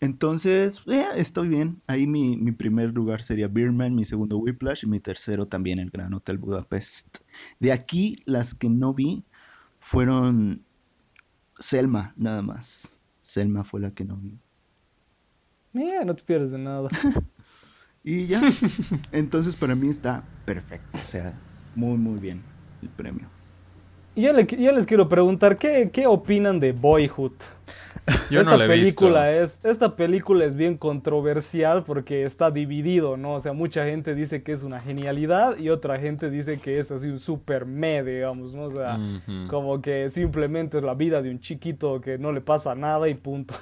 Entonces, eh, estoy bien. Ahí mi, mi, primer lugar sería Birdman, mi segundo Whiplash y mi tercero también el Gran Hotel Budapest. De aquí, las que no vi fueron Selma, nada más. Selma fue la que no vi. Mira, no te pierdes de nada. y ya. Entonces, para mí está perfecto. O sea, muy, muy bien el premio. Yo, le, yo les quiero preguntar, ¿qué, ¿qué opinan de Boyhood? Yo esta no la he película visto. es esta película es bien controversial porque está dividido, ¿no? O sea, mucha gente dice que es una genialidad y otra gente dice que es así un super me, digamos, ¿no? O sea, como que simplemente es la vida de un chiquito que no le pasa nada y punto.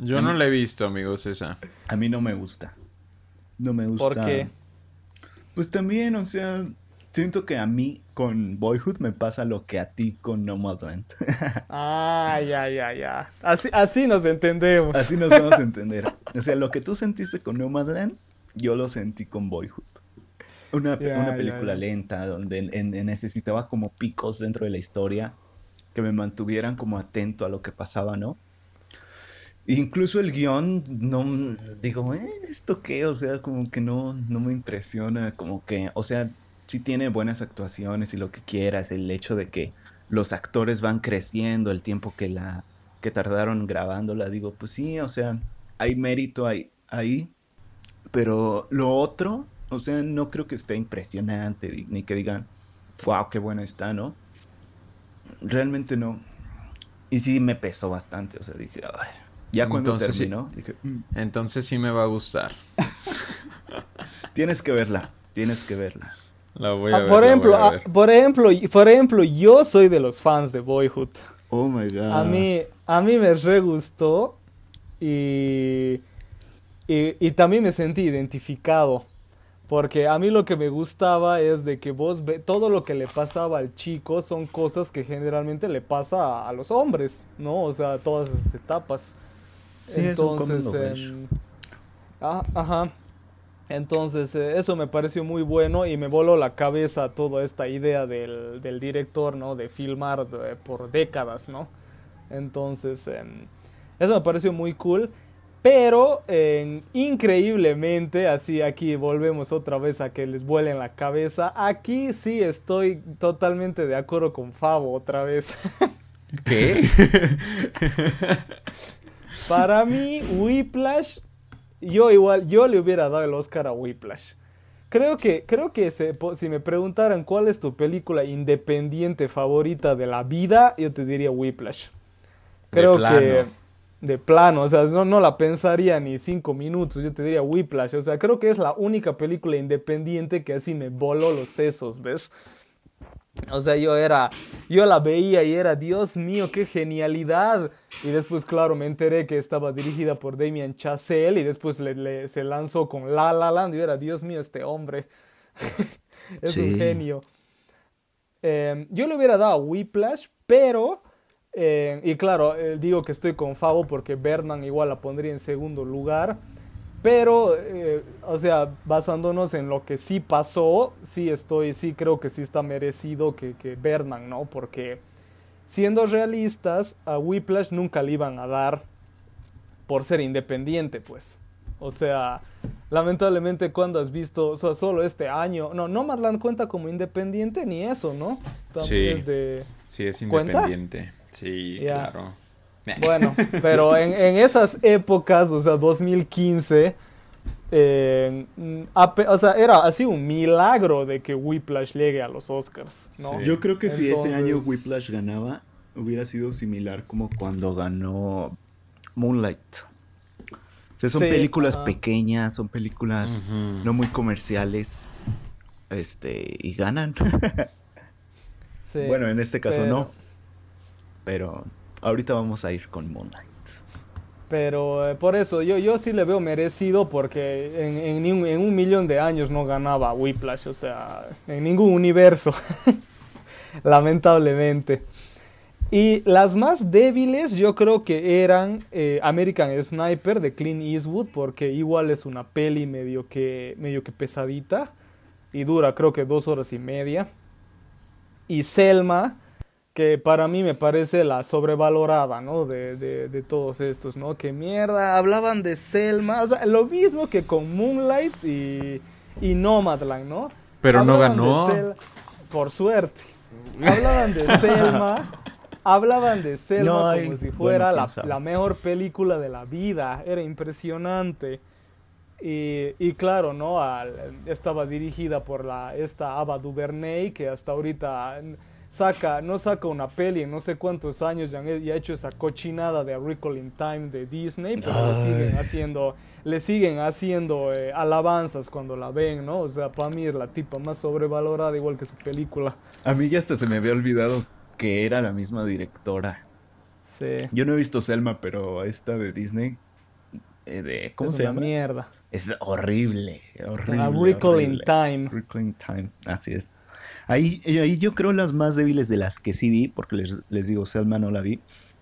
Yo no la he visto, amigos, esa. A mí no me gusta. No me gusta. ¿Por qué? Pues también, o sea, siento que a mí con Boyhood me pasa lo que a ti con Nomadland. Ah, ya, ya, ya. Así, así nos entendemos. Así nos vamos a entender. O sea, lo que tú sentiste con Nomadland, yo lo sentí con Boyhood. Una, una película lenta donde en- en- necesitaba como picos dentro de la historia que me mantuvieran como atento a lo que pasaba, ¿no? Incluso el guion, no digo, ¿eh? ¿Esto qué? O sea, como que no, no me impresiona, como que, o sea, sí tiene buenas actuaciones y lo que quieras, el hecho de que los actores van creciendo, el tiempo que la que tardaron grabándola, digo, pues sí, o sea, hay mérito ahí, ahí, pero lo otro, o sea, no creo que esté impresionante, ni que digan, wow, qué buena está, ¿no? Realmente no. Y sí me pesó bastante, o sea, dije, ay. Ya cuando Entonces sí. dije, "Mm, Entonces sí me va a gustar. tienes que verla, tienes que verla. La voy a Ah, ver. por ejemplo, ah, por ejemplo, por ejemplo, yo soy de los fans de Boyhood. Oh my god. A mí, a mí me re gustó y, y, y también me sentí identificado. Porque a mí lo que me gustaba es de que vos ve, todo lo que le pasaba al chico son cosas que generalmente le pasa a, a los hombres, ¿no? O sea, todas esas etapas. Sí, es un coming Entonces, ah, ajá. Entonces, eh, eso me pareció muy bueno y me voló la cabeza toda esta idea del, del director, ¿no? De filmar eh, por décadas, ¿no? Entonces, em, eso me pareció muy cool. Pero, em, increíblemente, así aquí volvemos otra vez a que les vuelen la cabeza. Aquí sí estoy totalmente de acuerdo con Fabo otra vez. ¿Qué? Para mí, Whiplash, yo igual, yo le hubiera dado el Oscar a Whiplash. Creo que, creo que se- si me preguntaran cuál es tu película independiente favorita de la vida, yo te diría Whiplash. Creo plano. que de plano, o sea, no, no la pensaría ni cinco minutos, yo te diría Whiplash. O sea, creo que es la única película independiente que así me voló los sesos, ¿ves? O sea, yo era, yo la veía y era, Dios mío, qué genialidad. Y después, claro, me enteré que estaba dirigida por Damien Chazelle y después le, le- se lanzó con La La Land y yo era, Dios mío, este hombre es Sí. un genio. Eh, yo le hubiera dado a Whiplash, pero, eh, y claro, eh, digo que estoy con Favo porque Bernan igual la pondría en segundo lugar. Pero, eh, o sea, basándonos en lo que sí pasó, sí estoy, sí creo que sí está merecido que, que Berman, ¿no? Porque siendo realistas, a Whiplash nunca le iban a dar por ser independiente, pues. O sea, lamentablemente cuando has visto, o sea, solo este año, no, Nomadland cuenta como independiente ni eso, ¿no? También Sí. es de- Sí, es ¿Cuenta? independiente. Sí, claro. Bueno, pero en, en esas épocas, o sea, 2015, eh, ape- o sea, era así un milagro de que Whiplash llegue a los Oscars, ¿no? Sí. Yo creo que si ese año Whiplash ganaba, hubiera sido similar como cuando ganó Moonlight. O sea, son Sí, películas pequeñas, son películas no muy comerciales. Este, y ganan. Sí, bueno, en este caso pero- no. Pero ahorita vamos a ir con Moonlight. Pero eh, por eso, yo, yo sí le veo merecido porque en, un, en un millón de años no ganaba Whiplash, o sea, en ningún universo, lamentablemente. Y las más débiles yo creo que eran eh, American Sniper de Clint Eastwood, porque igual es una peli medio que, medio que pesadita y dura creo que dos horas y media. Y Selma, que para mí me parece la sobrevalorada, ¿no? De, de, de todos estos, ¿no? Que mierda, hablaban de Selma, o sea, lo mismo que con Moonlight y, y Nomadland, ¿no? Pero no Hablaban ganó. Sel- por suerte. Hablaban de Selma. Hablaban de Selma No hay- como si fuera la, mejor película de la vida. Era impresionante. Y, y claro, ¿no? Al- estaba dirigida por la, esta Ava DuVernay, que hasta ahorita saca, no saca una peli en no sé cuántos años, han- ya ha hecho esa cochinada de A Wrinkle in Time de Disney, pero le siguen haciendo, le siguen haciendo eh, alabanzas cuando la ven, ¿no? O sea, para mí es la tipa más sobrevalorada, igual que su película. A mí ya hasta se me había olvidado que era la misma directora. Sí. Yo no he visto Selma, pero esta de Disney, eh, de, ¿cómo es se una llama? mira. Es horrible, horrible. A in. Time. Wrinkle in Time, así es. Ahí, eh, ahí yo creo las más débiles de las que sí vi, porque les, les digo, Selma no la vi.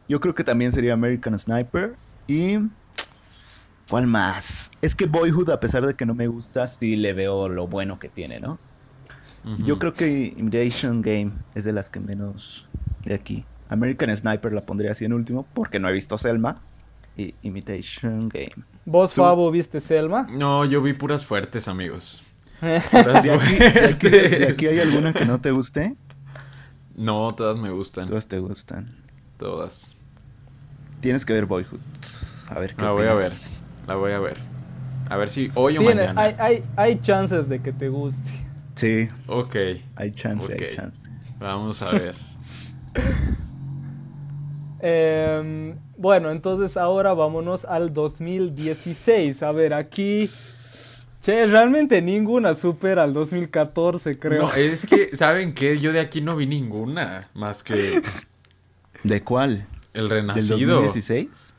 Yo creo que también sería American Sniper y... ¿Cuál más? Es que Boyhood, a pesar de que no me gusta, sí le veo lo bueno que tiene, ¿no? Yo creo que Imitation Game es de las que menos de aquí. American Sniper la pondría así en último, porque no he visto Selma. Y Imitation Game. ¿Vos, Tú- Fabo, viste Selma? No, yo vi puras fuertes, amigos. ¿De aquí, de aquí- de fuertes. aquí hay alguna que no te guste? No, todas me gustan. Todas te gustan. Todas. Tienes que ver Boyhood. A ver qué La voy a ver. La voy a ver. A ver si hoy o Tiene, mañana. hay, hay, hay chances de que te guste. Sí, Ok, hay chance, hay chance. vamos a ver. Em, bueno, entonces ahora vámonos al 2016. A ver, aquí... Che, realmente ninguna supera al 2014, creo. No, es que, ¿saben qué? Yo de aquí no vi ninguna. Más que ¿De cuál? El ¿Del Renacido. 2016?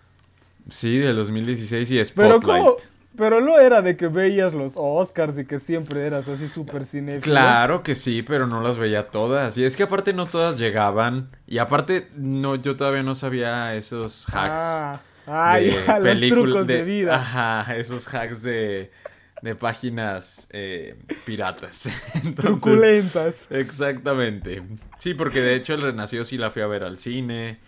Sí, del 2016 y Pero Spotlight. ¿cómo? Pero no era de que veías los Oscars y que siempre eras así súper cinéfilo. Claro que sí, pero no las veía todas. Y es que aparte no todas llegaban. Y aparte, no, yo todavía no sabía esos hacks. Ah, ah, de ya, los trucos de, vida. Ajá, esos hacks de, de páginas eh, piratas. Entonces, Truculentas. Exactamente. Sí, porque de hecho el Renacido sí la fui a ver al cine.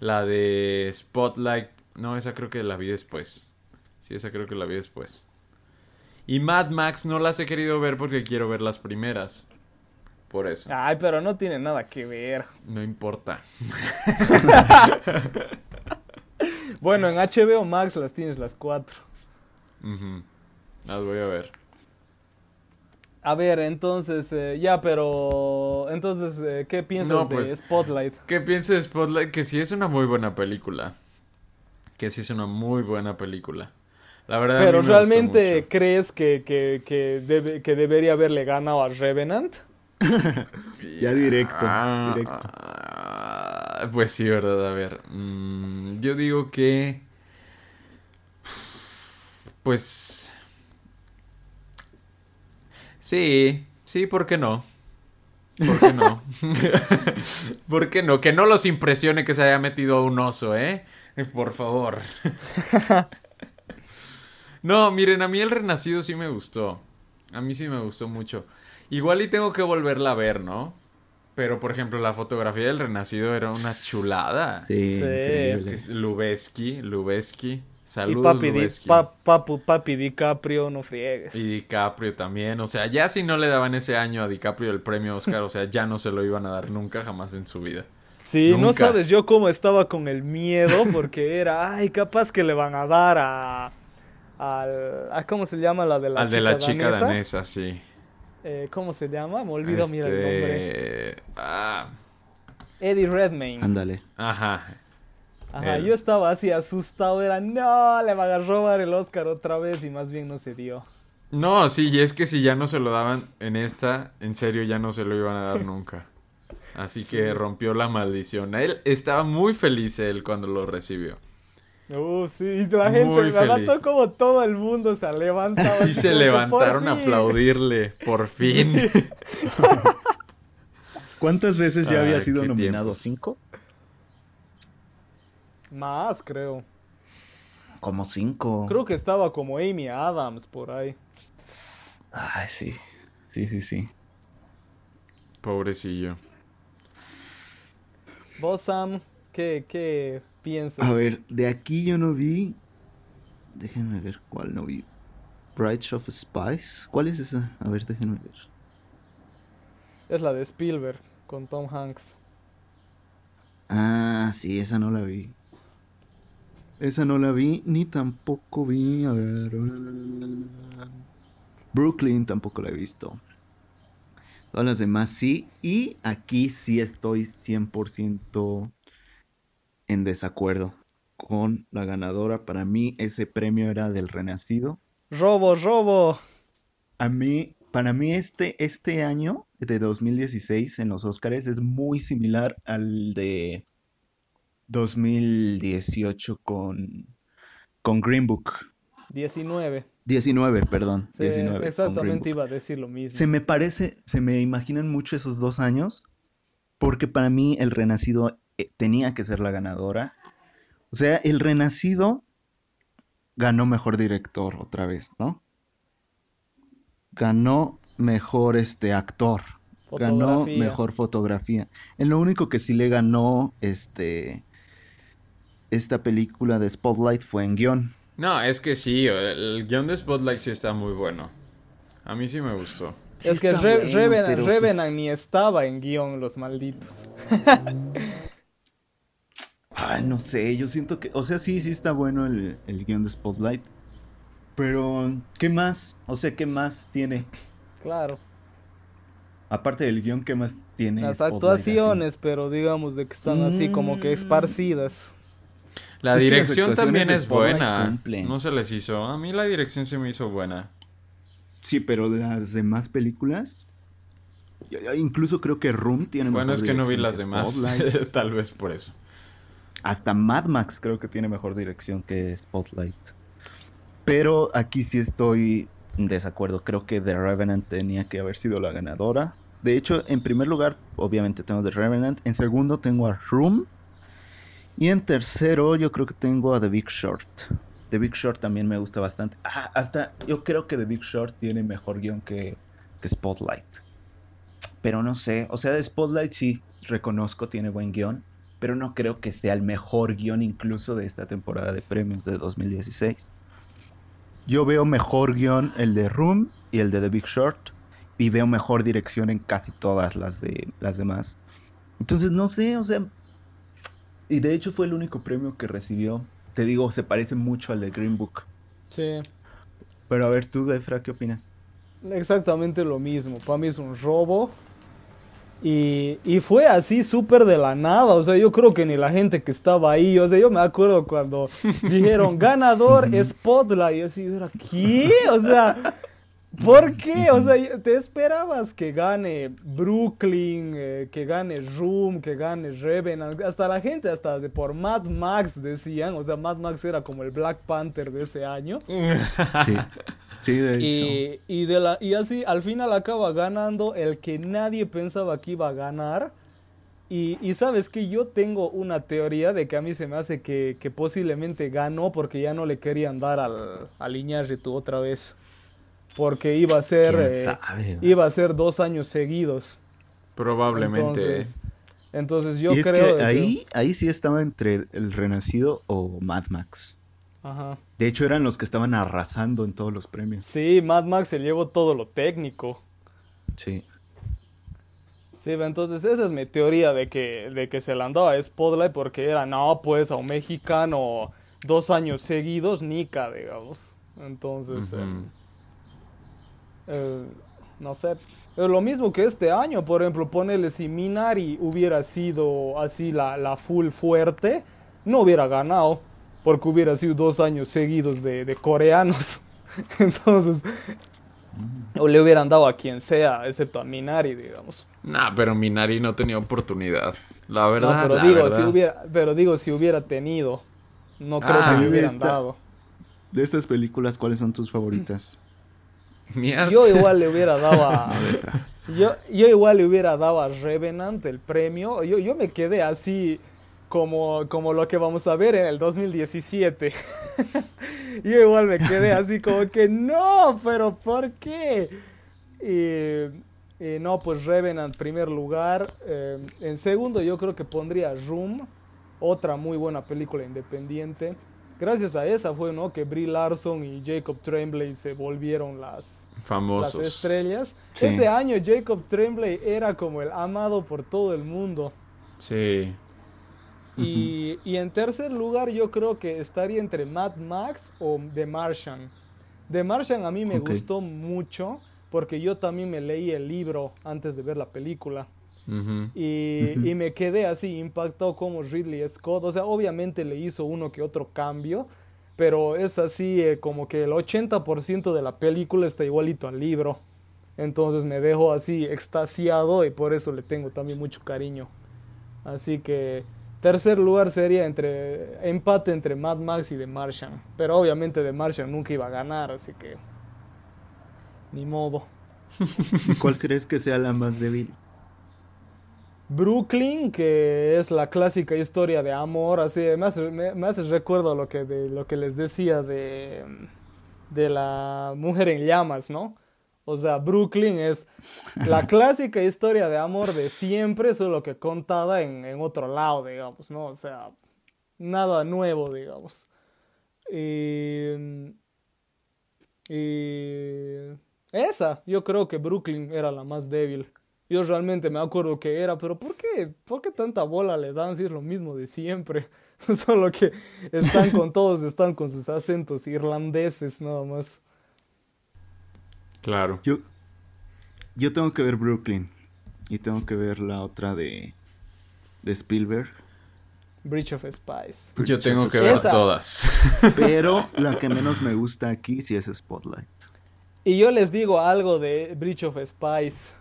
La de Spotlight. No, esa creo que la vi después. Sí, esa creo que la vi después. Y Mad Max no las he querido ver porque quiero ver las primeras. Por eso. Ay, pero no tiene nada que ver. No importa. Bueno, en HBO Max las tienes las cuatro. Las voy a ver. A ver, entonces, eh, ya, pero... Entonces, eh, ¿qué piensas No, de pues, Spotlight? ¿Qué pienso de Spotlight? Que sí es una muy buena película. Que sí es una muy buena película. La verdad. a mí Pero gustó ¿realmente mucho. crees que, que, que, debe- que debería haberle ganado a Revenant? Ya directo, Ah, directo. ah, pues sí, verdad. A ver. mm, yo digo que. Pues. Sí, sí, ¿por qué no? ¿Por qué no? ¿Por qué no? Que no los impresione que se haya metido un oso, ¿eh? Por favor. No, miren, a mí el Renacido sí me gustó. A mí sí me gustó mucho. Igual y tengo que volverla a ver, ¿no? Pero, por ejemplo, la fotografía del Renacido era una chulada. Sí, Sí. Es que es Lubeski, Lubeski. Y Saludos, papi, Di- pa- papu- papi DiCaprio, no friegues. Y DiCaprio también. O sea, ya si no le daban ese año a DiCaprio el premio Oscar, o sea, ya no se lo iban a dar nunca jamás en su vida. Sí, no sabes yo cómo estaba con el miedo, porque era, ay, capaz que le van a dar a... Al, a ¿Cómo se llama la de la Al chica de la chica danesa? danesa, sí. Eh, ¿Cómo se llama? Me olvido, mira el nombre. Este, ah, Eddie Redmayne. Ándale. ajá. Ajá, yo estaba así asustado, era, no, le van a robar el Oscar otra vez y más bien no se dio. No, sí, y es que si ya no se lo daban en esta, en serio ya no se lo iban a dar nunca. Así que rompió la maldición. Él estaba muy feliz él cuando lo recibió. Uh, sí, y la gente, Muy me feliz. como todo el mundo se levantaba. Así se levantaron "Por a fin". aplaudirle, por fin. ¿Cuántas veces ya había sido nominado? tiempos. ¿Cinco? Más, creo. Como cinco. Creo que estaba como Amy Adams por ahí. Ay, sí. Sí, sí, sí. Pobrecillo. Vos, Sam, ¿qué, qué piensas? A ver, de aquí yo no vi. Déjenme ver cuál no vi. Brides of Spice. ¿Cuál es esa? A ver, déjenme ver. Es la de Spielberg con Tom Hanks. Ah, sí, esa no la vi. Esa no la vi, ni tampoco vi. A ver. Brooklyn tampoco la he visto. Todas las demás sí. Y aquí sí estoy 100% en desacuerdo con la ganadora. Para mí ese premio era del Renacido. Robo, robo. A mí, para mí este, este año de 2016 en los Oscars es muy similar al de 2018 con, con Green Book. 19. 19, perdón. Sí, 19 con Green exactamente iba a decir lo mismo. Se me parece, se me imaginan mucho esos dos años, porque para mí el Renacido eh, tenía que ser la ganadora. O sea, el Renacido ganó mejor director otra vez, ¿no? Ganó mejor este actor. Ganó mejor fotografía. En lo único que sí le ganó este esta película de Spotlight fue en guion. No, es que sí, el guion de Spotlight sí está muy bueno. A mí sí me gustó. Sí es que Re- bueno, Revenant, pues, Revenant ni estaba en guion, los malditos. Ay, no sé, yo siento que, o sea, sí, sí está bueno el, el guion de Spotlight. Pero, ¿qué más? O sea, ¿qué más tiene? Claro. Aparte del guion, ¿qué más tiene? Las Spotlight actuaciones, pero digamos de que están así como que esparcidas. La Es dirección también es buena. No se les hizo. A mí la dirección se me hizo buena. Sí, pero de las demás películas, incluso creo que Room tiene Bueno, mejor es que no vi las demás. Tal vez por eso. Hasta Mad Max creo que tiene mejor dirección que Spotlight. Pero aquí sí estoy en desacuerdo. Creo que The Revenant tenía que haber sido la ganadora. De hecho, en primer lugar, obviamente tengo The Revenant. En segundo tengo a Room. Y en tercero, yo creo que tengo a The Big Short. The Big Short también me gusta bastante. Ah, hasta yo creo que The Big Short tiene mejor guion que, que Spotlight. Pero no sé, o sea, Spotlight sí reconozco, tiene buen guion. Pero no creo que sea el mejor guion incluso de esta temporada de premios de 2016. Yo veo mejor guion el de Room y el de The Big Short. Y veo mejor dirección en casi todas las, de, las demás. Entonces, no sé, o sea... Y de hecho fue el único premio que recibió. Te digo, se parece mucho al de Green Book. Sí. Pero a ver, tú, Defra, ¿qué opinas? Exactamente lo mismo. Para mí es un robo. Y, y fue así súper de la nada. O sea, yo creo que ni la gente que estaba ahí. O sea, yo me acuerdo cuando dijeron ganador Spotlight. Y yo así, ¿era qué? O sea, ¿por qué? O sea, te esperabas que gane Brooklyn, eh, que gane Room, que gane Revenant. Hasta la gente, hasta de por Mad Max decían. O sea, Mad Max era como el Black Panther de ese año. Sí, sí de hecho. Y, y, de la, y así al final acaba ganando el que nadie pensaba que iba a ganar. Y, y sabes que yo tengo una teoría de que a mí se me hace que, que posiblemente ganó porque ya no le querían dar al, al Iñárritu otra vez. Porque iba a ser ¿Quién eh, sabe? iba a ser dos años seguidos. Probablemente. Entonces, entonces yo y es creo que que- ahí, ahí sí estaba entre el Renacido o Mad Max. Ajá. De hecho, eran los que estaban arrasando en todos los premios. Sí, Mad Max se llevó todo lo técnico. Sí. Sí, entonces esa es mi teoría de que, de que se la andaba a Spotlight porque era, no, pues a un mexicano dos años seguidos, Nika, digamos. Entonces, eh, eh, no sé. Es lo mismo que este año, por ejemplo, ponerle si Minari hubiera sido así la, la full fuerte, no hubiera ganado, porque hubiera sido dos años seguidos de, de coreanos. Entonces, o le hubieran dado a quien sea, excepto a Minari, digamos. Nah, pero Minari no tenía oportunidad. La No, verdad, pero la digo, verdad. si hubiera, pero digo, si hubiera tenido, no creo Ah, que le hubieran esta- dado. De estas películas, ¿cuáles son tus favoritas? Mías. Yo igual le hubiera dado a, yo, yo igual le hubiera dado a Revenant el premio. Yo, yo me quedé así, como, como lo que vamos a ver en el 2017. Yo igual me quedé así como que no, pero ¿por qué? Y, no, pues Revenant en primer lugar. Eh, en segundo yo creo que pondría Room, otra muy buena película independiente. Gracias a esa fue ¿no? que Brie Larson y Jacob Tremblay se volvieron las, Famosos. las estrellas. Ese año Jacob Tremblay era como el amado por todo el mundo. Sí. Y, en tercer lugar yo creo que estaría entre Mad Max o The Martian. The Martian a mí me gustó mucho porque yo también me leí el libro antes de ver la película. Y, y, me quedé así impactado como Ridley Scott. O sea, obviamente le hizo uno que otro cambio, pero es así eh, como que el 80% de la película está igualito al libro. Entonces me dejo así extasiado y por eso le tengo también mucho cariño. Así que Tercer lugar sería entre empate entre Mad Max y The Martian. Pero obviamente The Martian nunca iba a ganar, así que ni modo. ¿Cuál crees que sea la más débil? Brooklyn, que es la clásica historia de amor, así me hace, me, hace recuerdo lo que, de, lo que les decía de, de la mujer en llamas, ¿no? O sea, Brooklyn es la clásica historia de amor de siempre, solo que contada en, otro lado, digamos, ¿no? O sea, nada nuevo, digamos. Y, y esa, yo creo que Brooklyn era la más débil. Yo realmente me acuerdo que era, pero ¿por qué? ¿Por qué tanta bola le dan si es lo mismo de siempre? Solo que están con todos, están con sus acentos irlandeses nada más. Claro. Yo, yo tengo que ver Brooklyn. Y tengo que ver la otra de, de Spielberg. Bridge of Spies. Yo tengo que ver todas. Pero la que menos me gusta aquí sí es Spotlight. Y yo les digo algo de Bridge of Spies.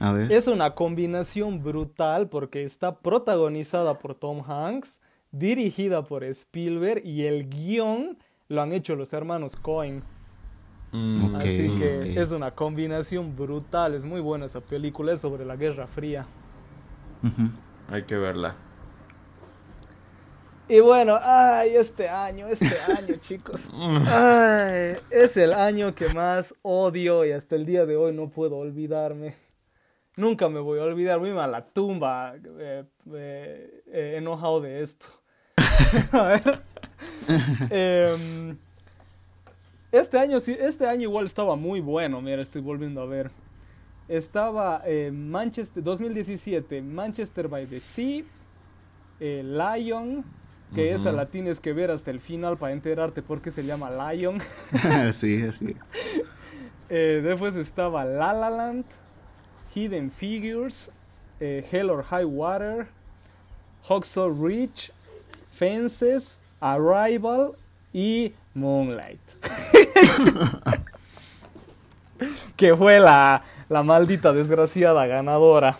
A ver. Es una combinación brutal porque está protagonizada por Tom Hanks, dirigida por Spielberg y el guion lo han hecho los hermanos Cohen. Mm, Así que es una combinación brutal, es muy buena esa película, es sobre la Guerra Fría. Hay que verla. Y bueno, ay, este año, este año, chicos. Ay, es el año que más odio y hasta el día de hoy no puedo olvidarme. Nunca me voy a olvidar, voy a la tumba eh, eh, eh, enojado de esto. a ver. Em, este año sí, este año igual estaba muy bueno, mira, estoy volviendo a ver. Estaba eh, Manchester 2017, Manchester by the Sea, eh, Lion, que esa la tienes que ver hasta el final para enterarte por qué se llama Lion. sí, así es. Eh, después estaba La La Land, Hidden Figures, Hell or High Water, Hawksaw Ridge, Fences, Arrival y Moonlight. que fue la, la maldita desgraciada ganadora.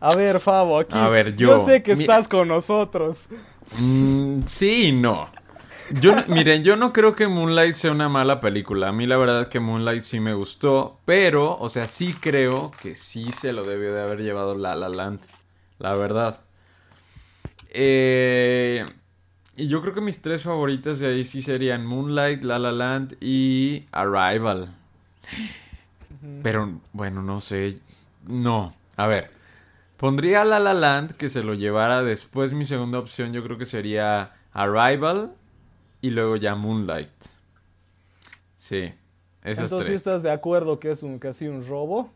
A ver, Fabo, aquí. A ver, yo. sé que estás con nosotros. Mm, sí y no. Yo, miren, yo no creo que Moonlight sea una mala película. A mí la verdad que Moonlight sí me gustó, pero, o sea, sí creo que sí se lo debió de haber llevado La La Land. La verdad. Eh, y yo creo que mis tres favoritas de ahí sí serían Moonlight, La La Land y Arrival. Pero bueno, no sé. No. A ver. Pondría La La Land que se lo llevara después. Mi segunda opción yo creo que sería Arrival y luego ya Moonlight. Sí. Esas Entonces, ¿estás de acuerdo que es un casi un robo?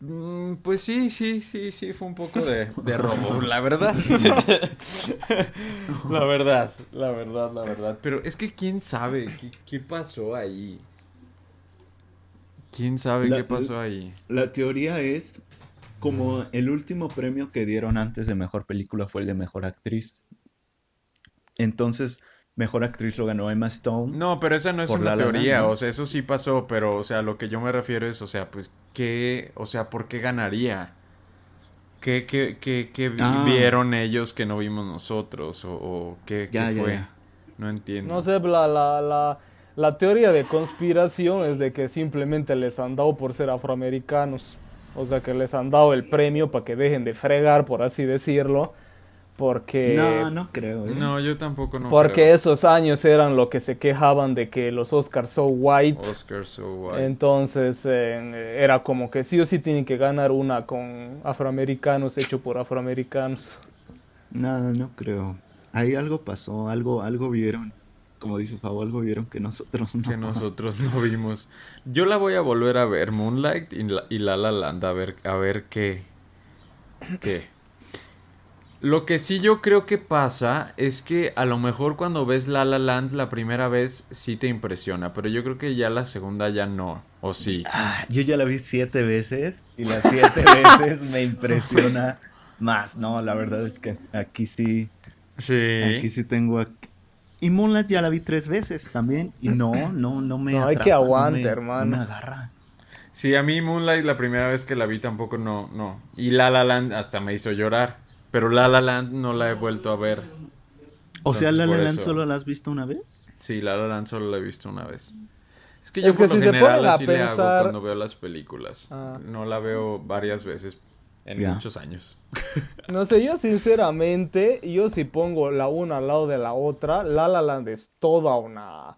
Mm, pues sí, sí, sí, sí, fue un poco de, robo, la verdad. la verdad, la verdad, la verdad. Pero es que quién sabe qué, pasó ahí. ¿Quién sabe qué pasó ahí? La teoría es como el último premio que dieron antes de mejor película fue el de mejor actriz. Entonces, Mejor actriz lo ganó Emma Stone. No, pero esa no es una teoría, o sea, eso sí pasó, pero, o sea, lo que yo me refiero es, o sea, pues, ¿qué, o sea, por qué ganaría? ¿Qué, qué, qué, qué ah. vieron ellos que no vimos nosotros? ¿O, qué, fue? No entiendo. No sé, la, la, la, la teoría de conspiración es de que simplemente les han dado por ser afroamericanos. O sea, que les han dado el premio para que dejen de fregar, por así decirlo Porque... No, no creo. ¿eh? No, yo tampoco no Porque creo. esos años eran lo que se quejaban de que los Oscars so white. Oscar so white. Entonces eh, era como que sí o sí tienen que ganar una con afroamericanos, hecho por afroamericanos. No, no creo. Ahí algo pasó, algo, algo vieron. Como dice Fabo, algo vieron que nosotros no. que nosotros no vimos. Yo la voy a volver a ver, Moonlight y La, y La La Land, a ver, a ver qué. qué. Lo que sí yo creo que pasa es que a lo mejor cuando ves La La Land la primera vez sí te impresiona, pero yo creo que ya la segunda ya no, o sí. Ah, yo ya la vi siete veces y las siete veces me impresiona más. No, la verdad es que aquí sí, aquí Sí. sí tengo. aquí- Y Moonlight ya la vi tres veces también y no, no, no me. No, hay atrapa, que no aguante, me- hermano. No me agarra. Sí, a mí Moonlight la primera vez que la vi tampoco no, no. Y La La Land hasta me hizo llorar, pero La La Land no la he vuelto a ver. O sea, La La Land eso. solo la has visto una vez. Sí, La La Land solo la he visto una vez. Es que yo Es que por lo si general así le hago cuando veo las películas. Ah. No la veo varias veces en muchos años. No sé, yo sinceramente, yo si pongo la una al lado de la otra, La La Land es toda una,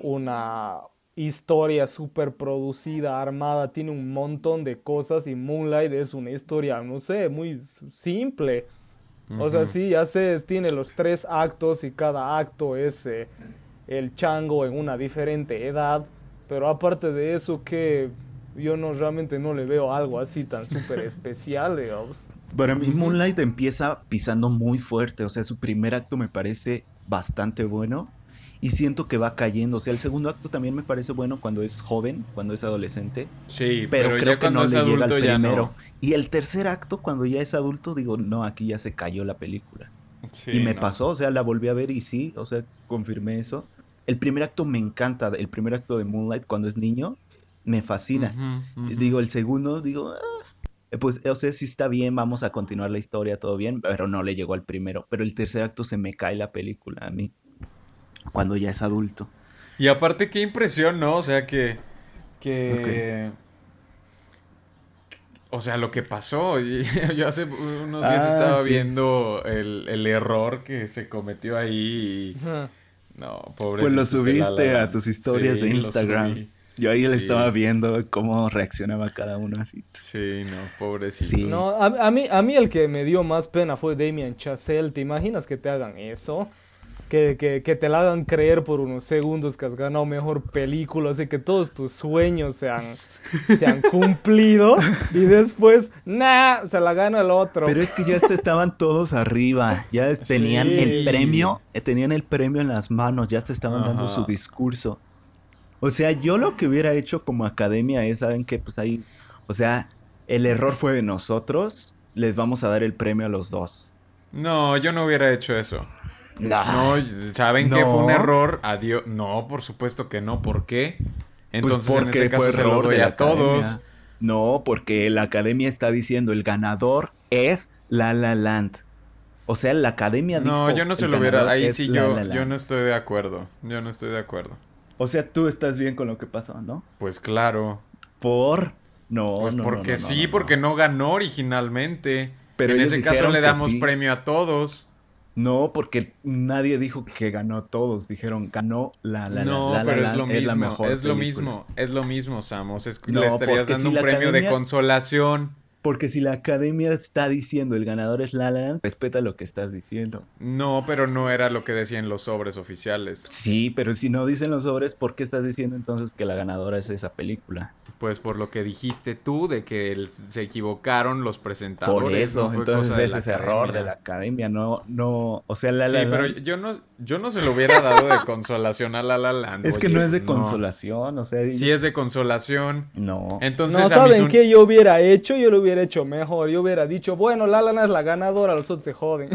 una historia súper producida, armada, tiene un montón de cosas y Moonlight es una historia, no sé, muy simple. O sea, sí, ya sé, tiene los tres actos y cada acto es eh, el chango en una diferente edad, pero aparte de eso que yo no realmente no le veo algo así tan súper especial, digamos. Para mí Moonlight empieza pisando muy fuerte, o sea, su primer acto me parece bastante bueno y siento que va cayendo, o sea, el segundo acto también me parece bueno cuando es joven, cuando es adolescente, Sí, pero, pero, creo que no le llega adulto al ya primero. no. Y el tercer acto, cuando ya es adulto, digo, no, aquí ya se cayó la película. Sí, y me no. pasó, o sea, la volví a ver y sí, o sea, confirmé eso. El primer acto me encanta, el primer acto de Moonlight cuando es niño, me fascina. Digo, el segundo, digo, ah, pues, o sea, sí está bien, vamos a continuar la historia, todo bien, pero no le llegó al primero. Pero el tercer acto se me cae la película a mí, cuando ya es adulto. Y aparte, qué impresión, ¿no? O sea, que. que... O sea, lo que pasó. Yo hace unos días Ah, estaba sí. viendo el, el error que se cometió ahí. y-. No, pobre. Pues lo subiste a tus historias de Instagram. Yo ahí le estaba viendo cómo reaccionaba cada uno así. Sí, no, pobrecito. Sí. No, a, a mí, a mí el que me dio más pena fue Damien Chazelle. ¿Te imaginas que te hagan eso? Que, que, que te la hagan creer por unos segundos que has ganado mejor película, así que todos tus sueños se han, se han cumplido y después, nah, se la gana el otro. Pero es que ya hasta estaban todos arriba, ya tenían Sí. el premio, eh, tenían el premio en las manos, ya te estaban dando su discurso. O sea, yo lo que hubiera hecho como academia es, ¿saben qué? Pues ahí, o sea, el error fue de nosotros, les vamos a dar el premio a los dos. No, yo no hubiera hecho eso. No, No, ¿saben que fue un No. error? Adiós. No, por supuesto que no. ¿Por qué? Entonces, en Pues porque ese caso fue se lo error doy de a todos. academia. No, porque la academia está diciendo el ganador es La La Land. O sea, la academia No, dijo, yo no se "El lo hubiera. Ahí sí La yo, La Land". yo no estoy de acuerdo. Yo no estoy de acuerdo. O sea, tú estás bien con lo que pasó, ¿no? Pues claro. Por... No, Pues no, no, porque no, no, sí, no, porque no. no ganó originalmente. Pero en ese caso le damos sí. premio a todos. No, porque nadie dijo que ganó todos. Dijeron ganó la la no, la, La La pero es lo mismo. mejor es lo mismo. Es lo mismo, Samos. Es- No, le estarías dando si un premio de consolación. Porque si la academia está diciendo el ganador es La La Land, respeta lo que estás diciendo. No, pero no era lo que decían los sobres oficiales. Sí, pero si no dicen los sobres, ¿por qué estás diciendo entonces que la ganadora es esa película? Pues por lo que dijiste tú, de que el- se equivocaron los presentadores. Por eso, no fue entonces cosa de ese es error de la academia, no, no, o sea, La Sí, La pero Land yo no, yo no se lo hubiera dado de consolación a La La Land. es que no es de consolación, o sea, Sí es de consolación. no. Entonces, no saben qué yo hubiera hecho, yo lo hubiera hecho mejor. Yo hubiera dicho, bueno, La La Land es la ganadora, los otros se joden.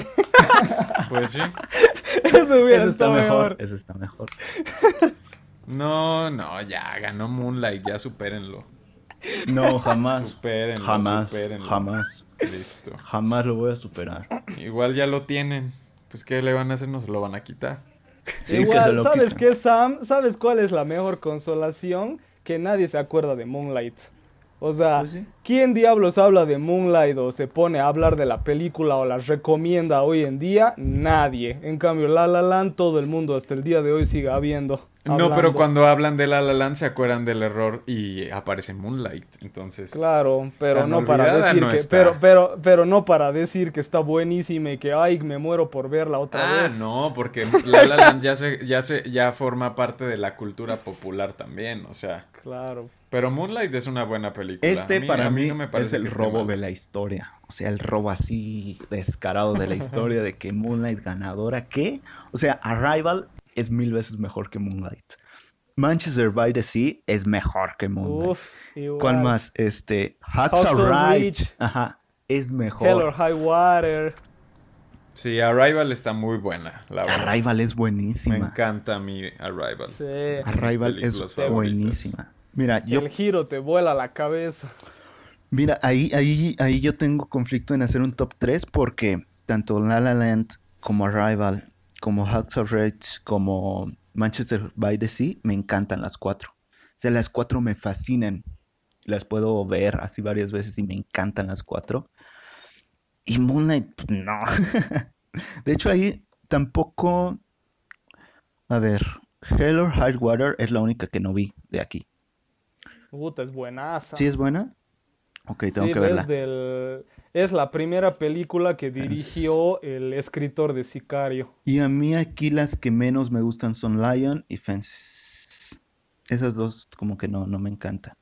Pues sí. Eso hubiera Eso está estado mejor, mejor. eso está mejor. No, no, ya ganó Moonlight, ya supérenlo. No, jamás. Supérenlo, jamás, supérenlo. jamás, Listo. jamás lo voy a superar. Igual ya lo tienen. Pues ¿qué le van a hacer? No se lo van a quitar. Sí, que Igual, se lo ¿sabes qué, Sam? ¿Sabes cuál es la mejor consolación? Que nadie se acuerda de Moonlight. O sea, Pues sí. ¿quién diablos habla de Moonlight o se pone a hablar de la película o la recomienda hoy en día? Nadie. En cambio, La La Land todo el mundo hasta el día de hoy sigue habiendo. No, pero cuando hablan de La La Land se acuerdan del error y aparece Moonlight. Entonces, Claro, pero no para decir no que, está. pero, pero, pero no para decir que está buenísima y que ay me muero por verla otra Ah, vez. no, porque La La Land ya se, ya se, ya forma parte de la cultura popular también, o sea. Claro. Pero Moonlight es una buena película. Este A mí- para a mí, no me parece es el robo mal. de la historia. O sea, el robo así descarado de la historia de que Moonlight ganadora. ¿Qué? O sea, Arrival es mil veces mejor que Moonlight. Manchester by the Sea es mejor que Moonlight. Uf, igual. ¿Cuál más? Este, Hacksaw Ridge. Ridge. Ajá, es mejor. Hell or High Water. Sí, Arrival está muy buena, la verdad. Arrival es Me buenísima. encanta a mí Arrival. Sí. Arrival es favoritas. buenísima. Mira, yo El giro te vuela la cabeza. Mira, ahí, ahí, ahí yo tengo conflicto en hacer un top 3 porque tanto La La Land como Arrival, como Hacksaw Ridge, como Manchester by the Sea, me encantan las cuatro. O sea, las cuatro me fascinan. Las puedo ver así varias veces y me encantan las cuatro. Y Moonlight, pues, no. De hecho, ahí tampoco... A ver, Hell or High Water es la única que no vi de aquí. Puta, es buenaza. ¿Sí es buena? Ok, tengo Sí, que verla. del- Es la primera película que dirigió el escritor de Sicario. Y a mí aquí las que menos me gustan son Lion y Fences. Esas dos como que no, no me encantan.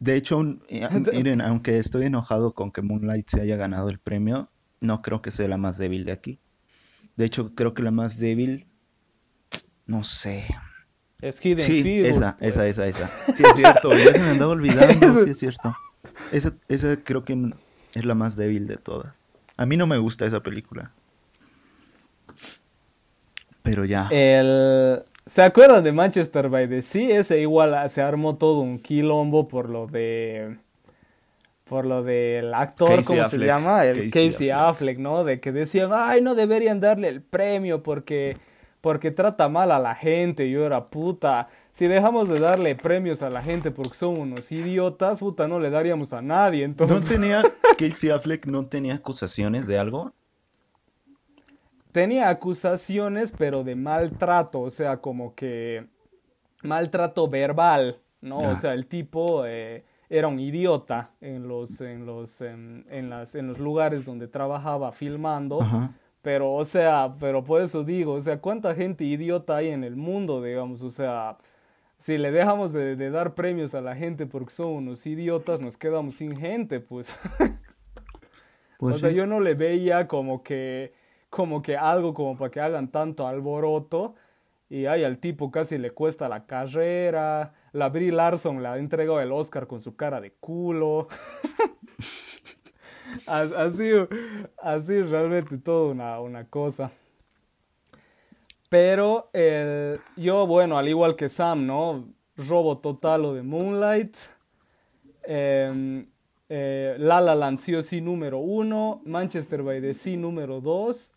De hecho, eh, miren, aunque estoy enojado con que Moonlight se haya ganado el premio, no creo que sea la más débil de aquí. De hecho, creo que la más débil, no sé. Es Hidden Sí, Figures, esa, pues. esa, esa, esa. Sí, es cierto, ya se me andaba olvidando, sí es cierto. Esa, esa creo que es la más débil de todas. A mí no me gusta esa película. Pero ya. El... ¿Se acuerdan de Manchester by the Sea? Ese igual se armó todo un quilombo por lo de... Por lo del actor, Casey ¿cómo se llama? El Casey Casey, Affleck. Affleck. ¿no? De que decían, ay, no deberían darle el premio porque, porque trata mal a la gente. Yo era puta. Si dejamos de darle premios a la gente porque son unos idiotas, puta, no le daríamos a nadie. ¿No tenía Casey Affleck no tenía acusaciones de algo? tenía acusaciones, pero de maltrato, o sea, como que maltrato verbal, ¿no? O sea, el tipo eh, era un idiota en los, en los, en las, en los lugares donde trabajaba filmando. Ajá. Pero, o sea, pero por eso digo, o sea, ¿cuánta gente idiota hay en el mundo, digamos? O sea, si le dejamos de, de dar premios a la gente porque son unos idiotas, nos quedamos sin gente, pues. Pues o sea, sí. yo no le veía como que, como que algo como para que hagan tanto alboroto. Y ay, al tipo casi le cuesta la carrera. La Brie Larson le ha entregado el Oscar con su cara de culo. Así realmente todo una, una cosa. Pero el- yo, bueno, al igual que Sam, ¿no? Robo total lo de Moonlight. Em, eh, La La Land sí o sí número uno. Manchester by the Sea número dos.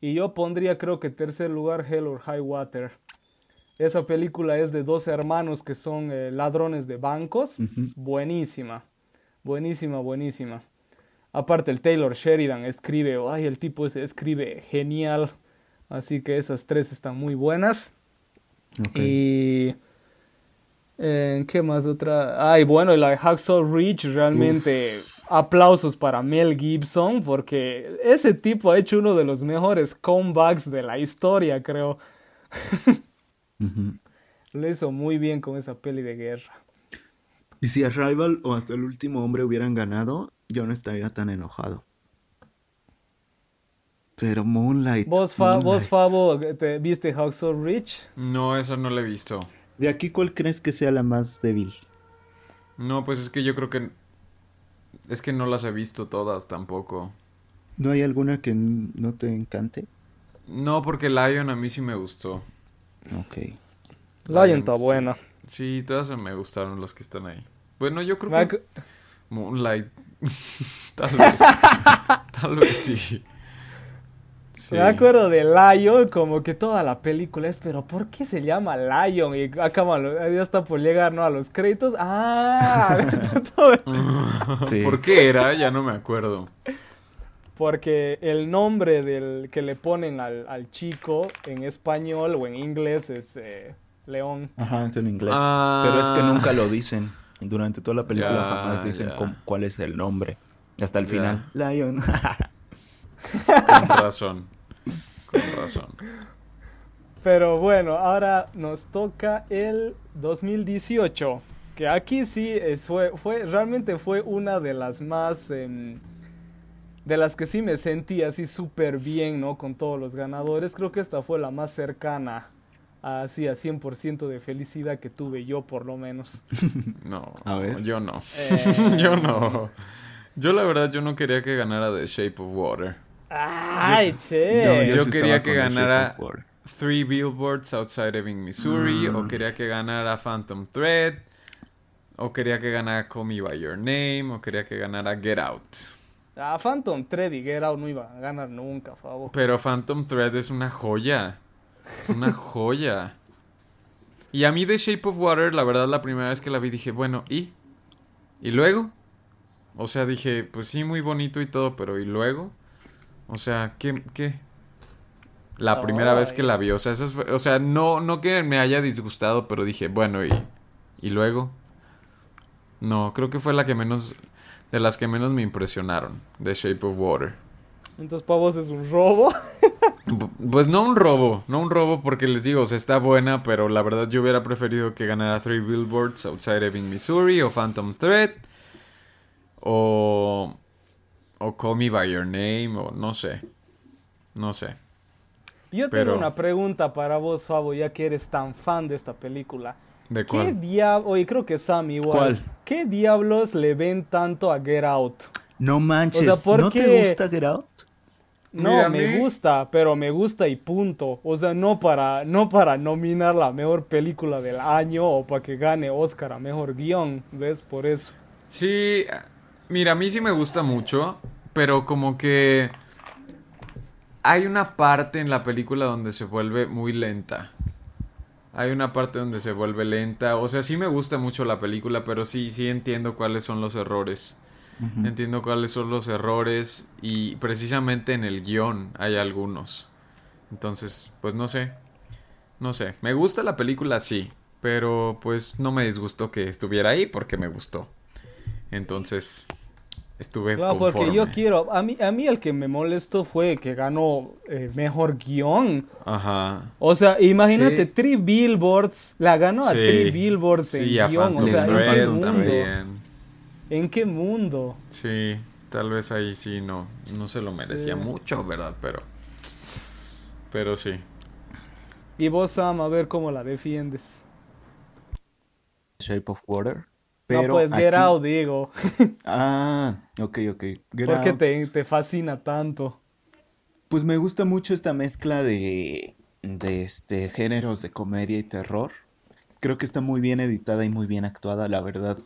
Y yo pondría creo que tercer lugar Hell or High Water. Esa película es de dos hermanos que son eh, ladrones de bancos. Buenísima. Buenísima, buenísima. Aparte el Taylor Sheridan escribe, ay, el tipo ese escribe genial. Así que esas tres están muy buenas. Y... eh, ¿Qué más otra? Ay, bueno, la de Hacksaw Ridge, realmente aplausos para Mel Gibson, porque ese tipo ha hecho uno de los mejores comebacks de la historia, creo. Ujú. Lo hizo muy bien con esa peli de guerra. Y si Arrival o hasta el último hombre hubieran ganado, yo no estaría tan enojado. Pero Moonlight. ¿Vos, Fa- vos Moonlight. Fabo, te viste Hacksaw Ridge? No, eso no lo he visto. De aquí, ¿cuál crees que sea la más débil? No, pues es que yo creo que... Es que no las he visto todas tampoco. ¿No hay alguna que no te encante? No, porque Lion a mí sí me gustó. Ok. Lion está buena. Sí, todas me gustaron las que están ahí. Bueno, yo creo que Moonlight. Tal vez. Tal vez sí. Sí. Me acuerdo de Lion, como que toda la película es, pero ¿por qué se llama Lion? Y acaba, ya está por llegar, ¿no? A los créditos. ¡Ah! está todo- Sí. ¿Por qué era? Ya no me acuerdo. Porque el nombre del que le ponen al, al chico en español o en inglés es eh, León. Ajá, es en inglés. Ah. Pero es que nunca lo dicen. Durante toda la película Ya, jamás dicen cómo- cuál es el nombre. Hasta el Ya. final. Lion. Con razón. Con razón. Pero bueno, ahora nos toca el 2018. Que aquí sí es, fue, fue, realmente fue una de las más, em, de las que sí me sentí así súper bien, ¿no? Con todos los ganadores. Creo que esta fue la más cercana así a 100% de felicidad que tuve yo por lo menos. No, A ver. yo no. Eh, yo no. Yo la verdad, yo no quería que ganara The Shape of Water. ¡Ay, che! Eh, yo sí quería que ganara-. Three Billboards Outside Ebbing, Missouri. Mm. O quería que ganara Phantom Thread. O quería que ganara Call Me By Your Name. O quería que ganara Get Out. A Phantom Thread y Get Out no iba a ganar nunca, por favor. Pero Phantom Thread es una joya. Es una joya. Y a mí The Shape of Water, la verdad, la primera vez que la vi dije, bueno, ¿y? ¿Y luego? O sea, dije, pues sí, muy bonito y todo, pero ¿y luego? O sea, ¿qué? qué? La primera vez que la vi, o sea, esas o sea, no, no que me haya disgustado, pero dije, bueno, ¿y, ¿y luego? No, creo que fue la que menos, de las que menos me impresionaron, The Shape of Water. Entonces para vos es un robo. Pues no un robo, no un robo porque les digo, o sea, está buena, pero la verdad yo hubiera preferido que ganara Three Billboards Outside Ebbing, Missouri o Phantom Thread o o Call Me by Your Name o no sé. No sé. Yo Pero- tengo una pregunta para vos, Fabo, ya que eres tan fan de esta película. ¿De ¿Qué diablos, oye, creo que Sam igual. ¿Cuál? ¿Qué diablos le ven tanto a Get Out? No manches. O sea, ¿por ¿No qué? te gusta Get Out? No, Mira, me mí- gusta, pero me gusta y punto. O sea, no para, no para nominar la mejor película del año o para que gane Oscar a mejor guion, ¿ves? Por eso. Sí, mira, a mí sí me gusta mucho, pero como que hay una parte en la película donde se vuelve muy lenta. Hay una parte donde se vuelve lenta. O sea, sí me gusta mucho la película, pero sí, sí entiendo cuáles son los errores. Entiendo cuáles son los errores y precisamente en el guion hay algunos. Entonces, pues no sé. No sé. Me gusta la película, sí. Pero pues no me disgustó que estuviera ahí porque me gustó. Entonces, estuve No, porque yo conforme. quiero, a mí, a mí el que me molestó fue que ganó eh, mejor guion. Ajá. O sea, imagínate, Sí. Three Billboards, la ganó a. Three Billboards Sí, en guion. O Phantom sea, ¿en Thread mundo? también. ¿En qué mundo? Sí, tal vez ahí sí no, no se lo merecía Sí. mucho, ¿verdad? Pero, pero sí. Y vos, Sam, a ver cómo la defiendes. Shape of Water. no, pues Get aquí- Out, digo. Ah, ok, ok. Get ¿Por qué te, te fascina tanto? Pues me gusta mucho esta mezcla de, de este, géneros de comedia y terror. Creo que está muy bien editada y muy bien actuada, la verdad.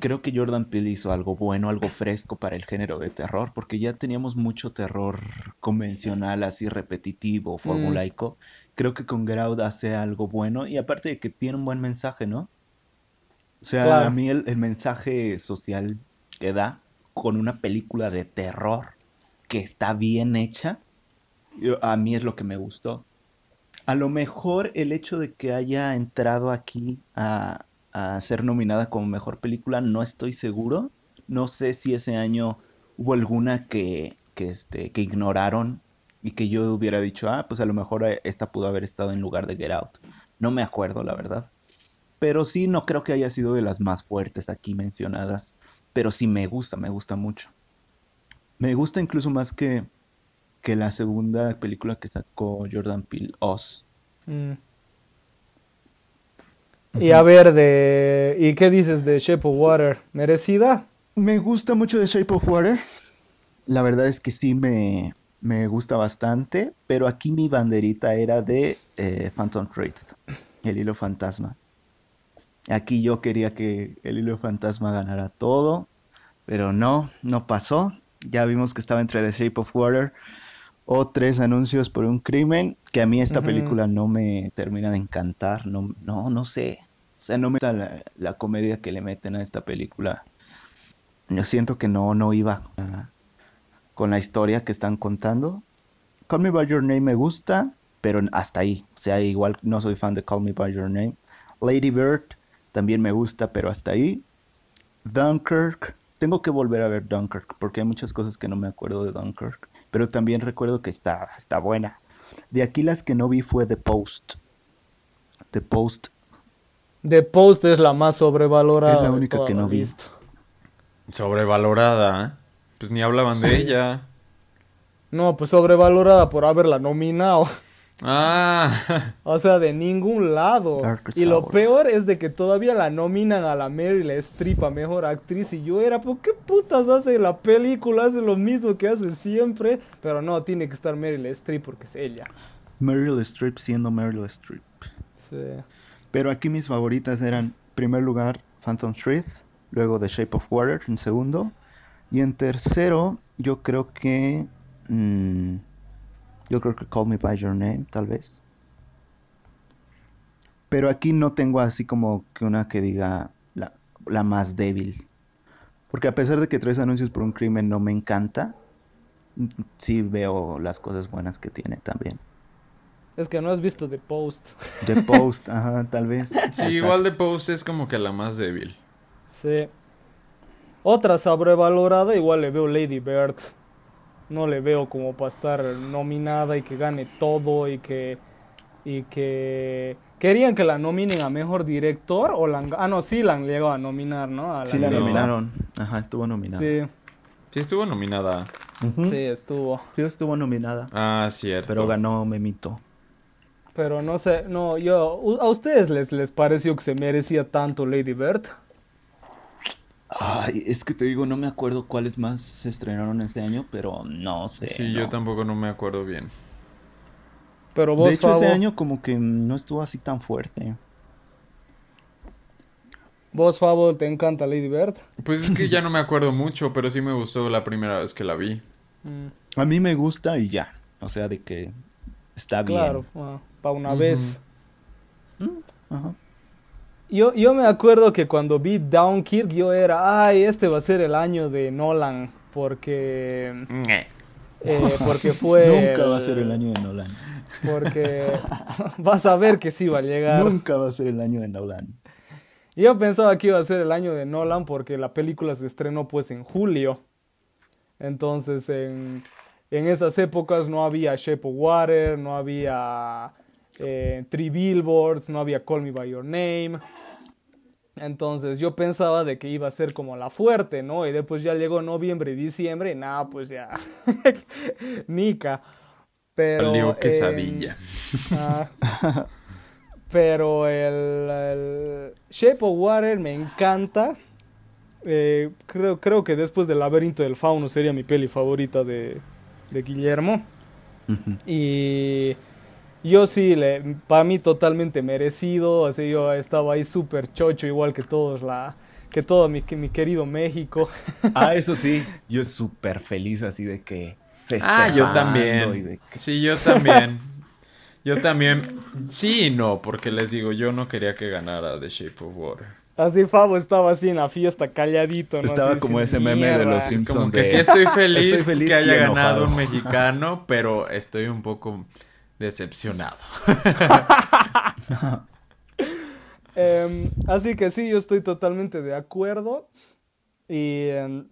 Creo que Jordan Peele hizo algo bueno, algo fresco para el género de terror, porque ya teníamos mucho terror convencional, así repetitivo, formulaico. Creo que con Get Out hace algo bueno y aparte de que tiene un buen mensaje, ¿no? O sea, Claro. a mí el, el mensaje social que da con una película de terror que está bien hecha, yo- a mí es lo que me gustó. A lo mejor el hecho de que haya entrado aquí a, a ser nominada como mejor película, no estoy seguro. No sé si ese año hubo alguna que, que, este, que ignoraron y que yo hubiera dicho, ah, pues a lo mejor eh, esta pudo haber estado en lugar de Get Out. No me acuerdo, la verdad. Pero sí, no creo que haya sido de las más fuertes aquí mencionadas. Pero sí me gusta, me gusta mucho. Me gusta incluso más que, que la segunda película que sacó Jordan Peele, Oz. Mm. Y a ver, de... ¿y qué dices de Shape of Water? ¿Merecida? Me gusta mucho The Shape of Water. La verdad es que sí me, me gusta bastante, pero aquí mi banderita era de eh, Phantom Thread, el hilo fantasma. Aquí yo quería que el hilo fantasma ganara todo, pero no, no pasó. Ya vimos que estaba entre The Shape of Water o Tres anuncios por un crimen, que a mí esta película no me termina de encantar, no, no, no sé. O sea, no me gusta la, la comedia que le meten a esta película. Yo siento que no, no iba con la historia que están contando. Call Me By Your Name me gusta, pero hasta ahí. O sea, igual no soy fan de Call Me By Your Name. Lady Bird también me gusta, pero hasta ahí. Dunkirk, tengo que volver a ver Dunkirk, porque hay muchas cosas que no me acuerdo de Dunkirk. Pero también recuerdo que está, está buena. De aquí las que no vi fue The Post. The Post The Post es la más sobrevalorada. Es la única que no vi. lista. Sobrevalorada. ¿eh? Pues ni hablaban de ella. No, pues sobrevalorada por haberla nominado. Ah, O sea, de ningún lado. Dark Y lo peor es de que todavía la nominan a la Meryl Streep a mejor actriz. Y yo era, ¿por qué putas hace la película? Hace lo mismo que hace siempre. Pero no, tiene que estar Meryl Streep porque es ella. Meryl Streep siendo Meryl Streep. Sí. Pero aquí mis favoritas eran, en primer lugar, Phantom Thread, luego The Shape of Water en segundo, y en tercero, yo creo que... mm, yo creo que Call Me By Your Name, tal vez. Pero aquí no tengo así como que una que diga la, la más débil. Porque a pesar de que tres anuncios por un crimen no me encanta, sí veo las cosas buenas que tiene también. Es que no has visto The Post. The Post, ajá, tal vez. sí, igual de Post es como que la más débil. Sí. Otra sobrevalorada, igual le veo Lady Bird. No le veo como para estar nominada y que gane todo y que. Y que. Querían que la nominen a mejor director o la han- Ah, no, sí la han llegado a nominar, ¿no? A Sí la No. nominaron. Ajá, estuvo nominada. Sí, Sí, estuvo nominada. Sí, estuvo. Sí, estuvo nominada. Ah, cierto. Pero ganó Memito. Pero no sé, no, yo. u- ¿A ustedes les, les pareció que se merecía tanto Lady Bird? Ay, es que te digo, no me acuerdo cuáles más se estrenaron este año, pero no sé. Sí, no. yo tampoco no me acuerdo bien. Pero vos, De hecho, ese año como que no estuvo así tan fuerte. vos, Fabo, ¿te encanta Lady Bird? Pues es que ya no me acuerdo mucho, pero sí me gustó la primera vez que la vi. Mm, A mí me gusta y ya. O sea, de que está bien. claro, para una vez. Ajá. Yo, yo me acuerdo que cuando vi Downkirk yo era, ay, este va a ser el año de Nolan, porque, eh, porque fue... Nunca va a ser el año de Nolan. Porque vas a ver que sí va a llegar. Nunca va a ser el año de Nolan. Yo pensaba que iba a ser el año de Nolan porque la película se estrenó pues en julio. Entonces en, en esas épocas no había Shape of Water, no había eh, Three Billboards, no había Call Me By Your Name. Entonces yo pensaba de que iba a ser como la fuerte, ¿no? Y después ya llegó noviembre y diciembre y nada, pues ya. Nica. Pero... Valió eh, quesadilla. Ah, pero el, el Shape of Water me encanta. Eh, creo, creo que después del laberinto del fauno sería mi peli favorita de, de Guillermo. Y yo sí, le, para mí totalmente merecido. Así yo estaba ahí súper chocho, igual que todos la, que todo mi, que mi querido México. Ah, eso sí. Yo súper feliz así de que... Ah, yo también. que- Sí, yo también. Yo también. Sí y no, porque les digo, yo no quería que ganara The Shape of Water. Así Fabo estaba así en la fiesta, calladito. ¿no? Estaba Así, como sin ese meme de los Simpsons. Como que de- sí estoy feliz, Estoy feliz que haya ganado un mexicano, pero estoy un poco decepcionado. Em, así que sí, yo estoy totalmente de acuerdo. Y em,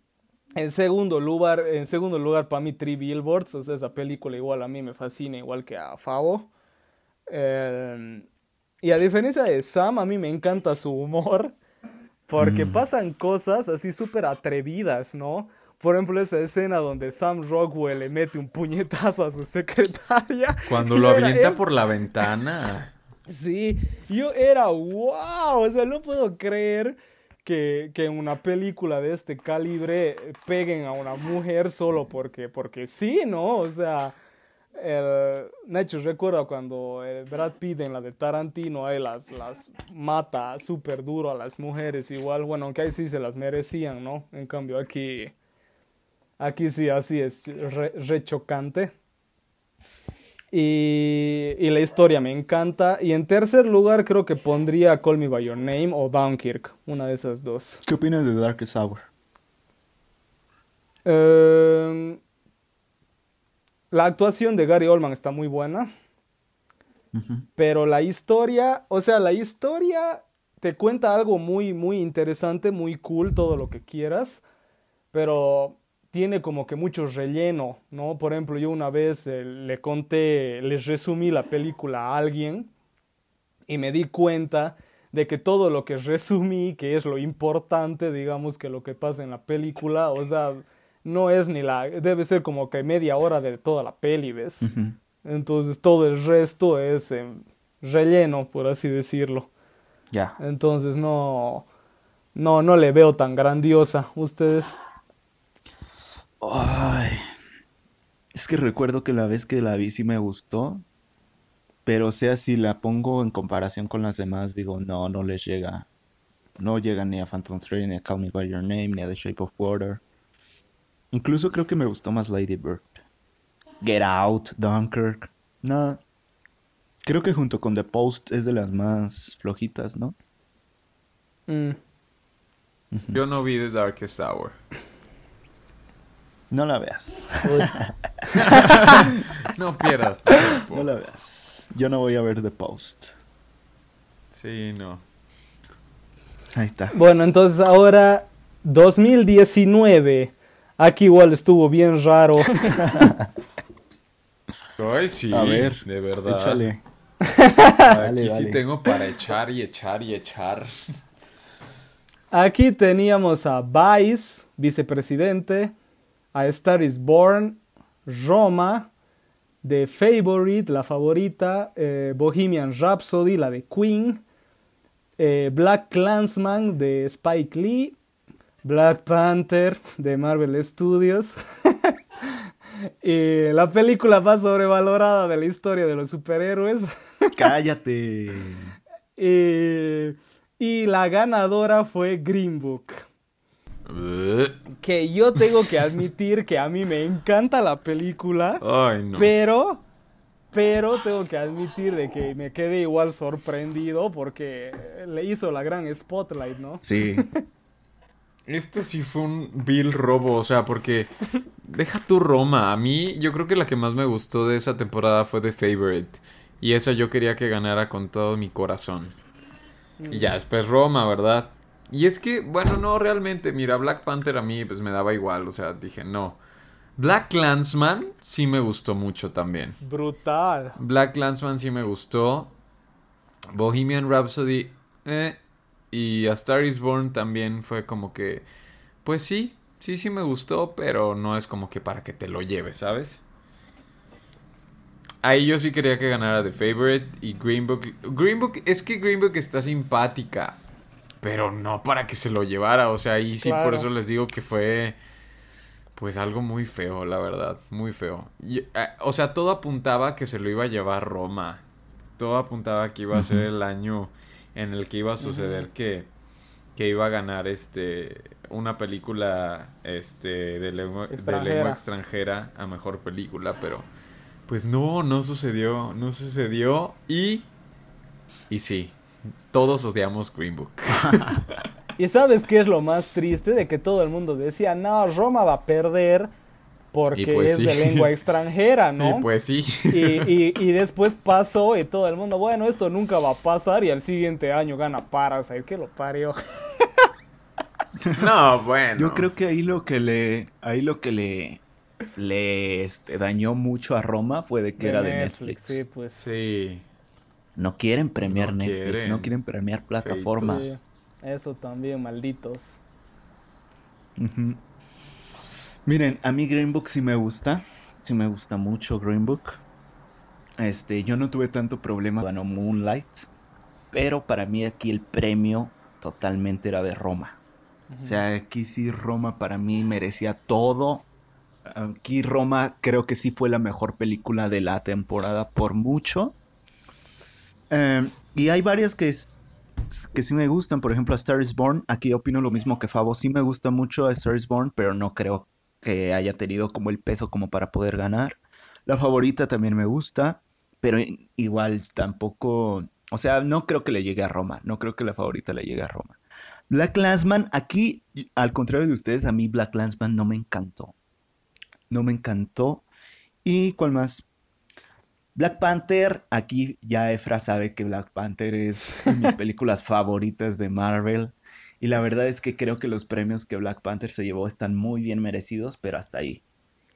en segundo lugar, en segundo lugar para mí Three Billboards, o sea, esa película igual a mí me fascina, igual que a Favo. Em, y a diferencia de Sam, a mí me encanta su humor, porque pasan cosas así súper atrevidas, ¿no? Por ejemplo, esa escena donde Sam Rockwell le mete un puñetazo a su secretaria. Cuando lo avienta él- por la ventana. Sí, yo era wow, o sea, no puedo creer que, que en una película de este calibre peguen a una mujer solo porque, porque sí, ¿no? O sea, el, Nacho recuerda cuando Brad Pitt en la de Tarantino ahí las, las mata súper duro a las mujeres, igual, bueno, aunque ahí sí se las merecían, ¿no? En cambio aquí, aquí sí, así es re, re chocante. Y, y la historia me encanta. Y en tercer lugar creo que pondría Call Me By Your Name o Dunkirk, una de esas dos. ¿Qué opinas de Darkest Hour? Eh, la actuación de Gary Oldman está muy buena. Pero la historia, o sea, la historia te cuenta algo muy, muy interesante, muy cool, todo lo que quieras. Pero tiene como que mucho relleno, ¿no? Por ejemplo, yo una vez eh, le conté, les resumí la película a alguien y me di cuenta de que todo lo que resumí, que es lo importante, digamos, que lo que pasa en la película, o sea, no es ni la, debe ser como que media hora de toda la peli, ¿ves? Entonces todo el resto es em, relleno, por así decirlo. Ya. Entonces no, no, no le veo tan grandiosa. ¿Ustedes? Ay. Es que recuerdo que la vez que la vi sí me gustó. Pero o sea, si la pongo en comparación con las demás, digo, no, no les llega. No llega ni a Phantom Thread, ni a Call Me By Your Name, ni a The Shape of Water. Incluso creo que me gustó más Lady Bird. Get Out, Dunkirk. No. Creo que junto con The Post es de las más flojitas, ¿no? Mm. Yo no vi The Darkest Hour. No la veas. No pierdas tu tiempo. No la veas. Yo no voy a ver The Post. Sí, no. Ahí está. Bueno, entonces ahora 2019. Aquí igual estuvo bien raro. Ay, sí. A ver, de verdad. Échale. Aquí Dale, sí dale. tengo para echar y echar y echar. Aquí teníamos a Vice, vicepresidente, a Star is Born, Roma, The Favorite, la favorita, eh, Bohemian Rhapsody, la de Queen, eh, Black Clansman de Spike Lee, Black Panther de Marvel Studios. y la película más sobrevalorada de la historia de los superhéroes. Cállate. Eh, y la ganadora fue Green Book. Que yo tengo que admitir que a mí me encanta la película, Ay, no. pero, pero tengo que admitir de que me quedé igual sorprendido porque le hizo la gran spotlight, ¿no? Sí. Este sí fue un vil robo, o sea, porque deja tu Roma. A mí, yo creo que la que más me gustó de esa temporada fue The Favorite. Y esa yo quería que ganara con todo mi corazón. Y ya después Roma, ¿verdad? Y es que, bueno, no, realmente, mira, Black Panther a mí pues me daba igual, o sea, dije, no. Black Clansman sí me gustó mucho también. Brutal. Black Clansman sí me gustó. Bohemian Rhapsody, eh. Y A Star is Born también fue como que, pues sí, sí, sí me gustó, pero no es como que para que te lo lleves, ¿sabes? Ahí yo sí quería que ganara The Favorite y Green Book. Green Book, es que Green Book está simpática, pero no para que se lo llevara, o sea, ahí sí por eso les digo que fue, pues algo muy feo, la verdad, muy feo. Y, eh, o sea, todo apuntaba que se lo iba a llevar Roma. Todo apuntaba que iba a ser el año en el que iba a suceder que, que iba a ganar este una película este de lengua, de Extranjera. lengua extranjera a mejor película, pero pues no, no sucedió, no sucedió y y sí, todos odiamos Green Book. ¿Y sabes qué es lo más triste? De que todo el mundo decía, no, Roma va a perder porque pues es sí. de lengua extranjera, ¿no? Y pues sí. Y, y- y después pasó y todo el mundo, bueno, esto nunca va a pasar y al siguiente año gana Parasite, que lo parió. no, bueno. Yo creo que ahí lo que le, ahí lo que le, le este, dañó mucho a Roma fue de que era de Netflix. Sí, pues. sí. No quieren premiar No Netflix, quieren. no quieren premiar plataformas. Sí, eso también, malditos. Miren, a mí Green Book sí me gusta, sí me gusta mucho Green Book. Este, yo no tuve tanto problema ganó Moonlight, pero para mí aquí el premio totalmente era de Roma. O sea, aquí sí Roma para mí merecía todo. Aquí Roma creo que sí fue la mejor película de la temporada por mucho. Eh, y hay varias que, es- que sí me gustan. Por ejemplo, A Star is Born. Aquí opino lo mismo que Fabo. Sí me gusta mucho A Star is Born, pero no creo que haya tenido como el peso como para poder ganar. La favorita también me gusta, pero igual tampoco, o sea, no creo que le llegue a Roma, no creo que la favorita le llegue a Roma. Black Landsman, aquí, al contrario de ustedes, a mí Black Landsman no me encantó. No me encantó. ¿Y cuál más? Black Panther, aquí ya Efra sabe que Black Panther es de mis películas favoritas de Marvel. Y la verdad es que creo que los premios que Black Panther se llevó están muy bien merecidos, pero hasta ahí.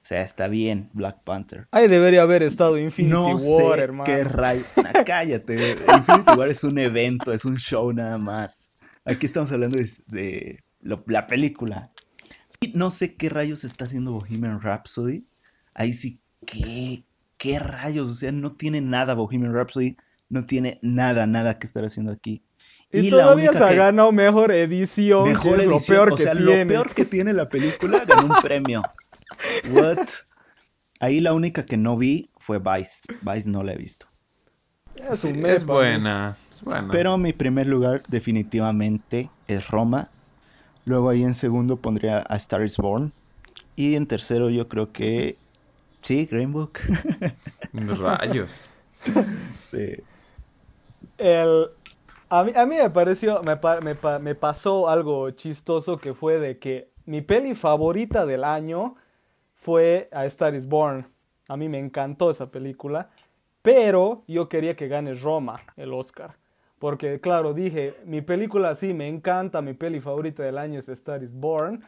O sea, está bien Black Panther. Ahí debería haber estado Infinity no War, sé hermano. qué rayo. Ah, cállate. Infinity War es un evento, es un show nada más. Aquí estamos hablando de, de lo- la película. Y no sé qué rayos está haciendo Bohemian Rhapsody. Ahí sí, ¿qué, qué rayos? O sea, no tiene nada Bohemian Rhapsody. No tiene nada, nada que estar haciendo aquí. Y, la todavía se ha que- ganado mejor edición, Mejor que es edición, lo peor o que sea, tiene. lo peor que tiene la película ganó un premio. What? Ahí la única que no vi fue Vice. Vice no la he visto. Es, un mes, buena. Es buena. Pero mi primer lugar definitivamente es Roma. Luego ahí en segundo pondría a Star is Born. Y en tercero yo creo que... Sí, Green Book. Rayos. sí. El, a, mí, a mí me pareció, me, pa- me pa- me pasó algo chistoso que fue de que mi peli favorita del año fue A Star is Born. A mí me encantó esa película, pero yo quería que gane Roma el Oscar. Porque claro, dije, mi película sí me encanta, mi peli favorita del año es A Star is Born,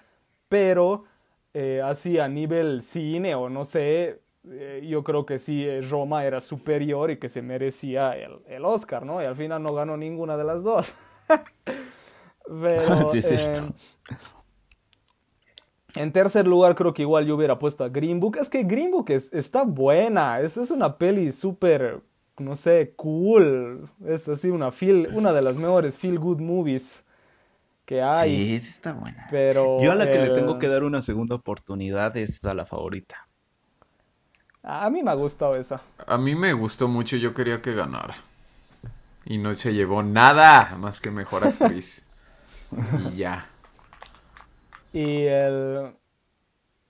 pero eh, así a nivel cine o no sé, eh, yo creo que sí eh, Roma era superior y que se merecía el, el Oscar, ¿no? Y al final no ganó ninguna de las dos. Pero, Sí, es cierto. em, en tercer lugar, creo que igual yo hubiera puesto a Green Book. Es que Green Book es, está buena. Es, es una peli súper, no sé, cool. Es así una, feel, una de las mejores feel good movies que hay. Sí, sí está buena. Pero Yo a la que le el- tengo que dar una segunda oportunidad es a la favorita. A mí me ha gustado esa. A mí me gustó mucho, yo quería que ganara. Y no se llevó nada más que mejor actriz. y ya. Y el.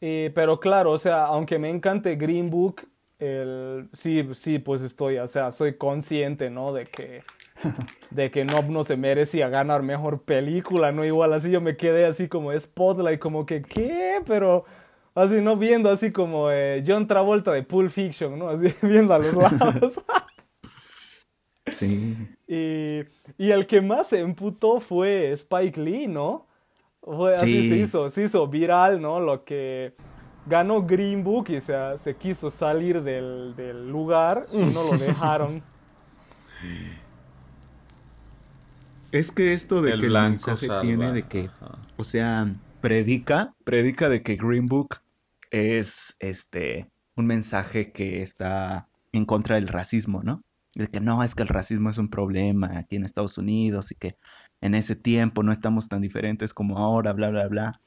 y- pero claro, o sea, aunque me encante Green Book, el, sí, sí, pues estoy, o sea, soy consciente, ¿no? De que, de que no, no se merecía ganar mejor película, ¿no? Igual así yo me quedé así como Spotlight, como que, ¿qué? Pero así, ¿no? Viendo así como eh, John Travolta de Pulp Fiction, ¿no? Así viendo a los lados. Sí. Y, y el que más se emputó fue Spike Lee, ¿no? Fue así Sí. se hizo, se hizo viral, ¿no? Lo que ganó Green Book y se, se quiso salir del, del lugar y no lo dejaron. Es que esto de El que el mensaje salva. tiene de que, Ajá. o sea, predica, predica de que Green Book es este un mensaje que está en contra del racismo, ¿no? De que no, es que el racismo es un problema aquí en Estados Unidos y que en ese tiempo no estamos tan diferentes como ahora, bla, bla, bla.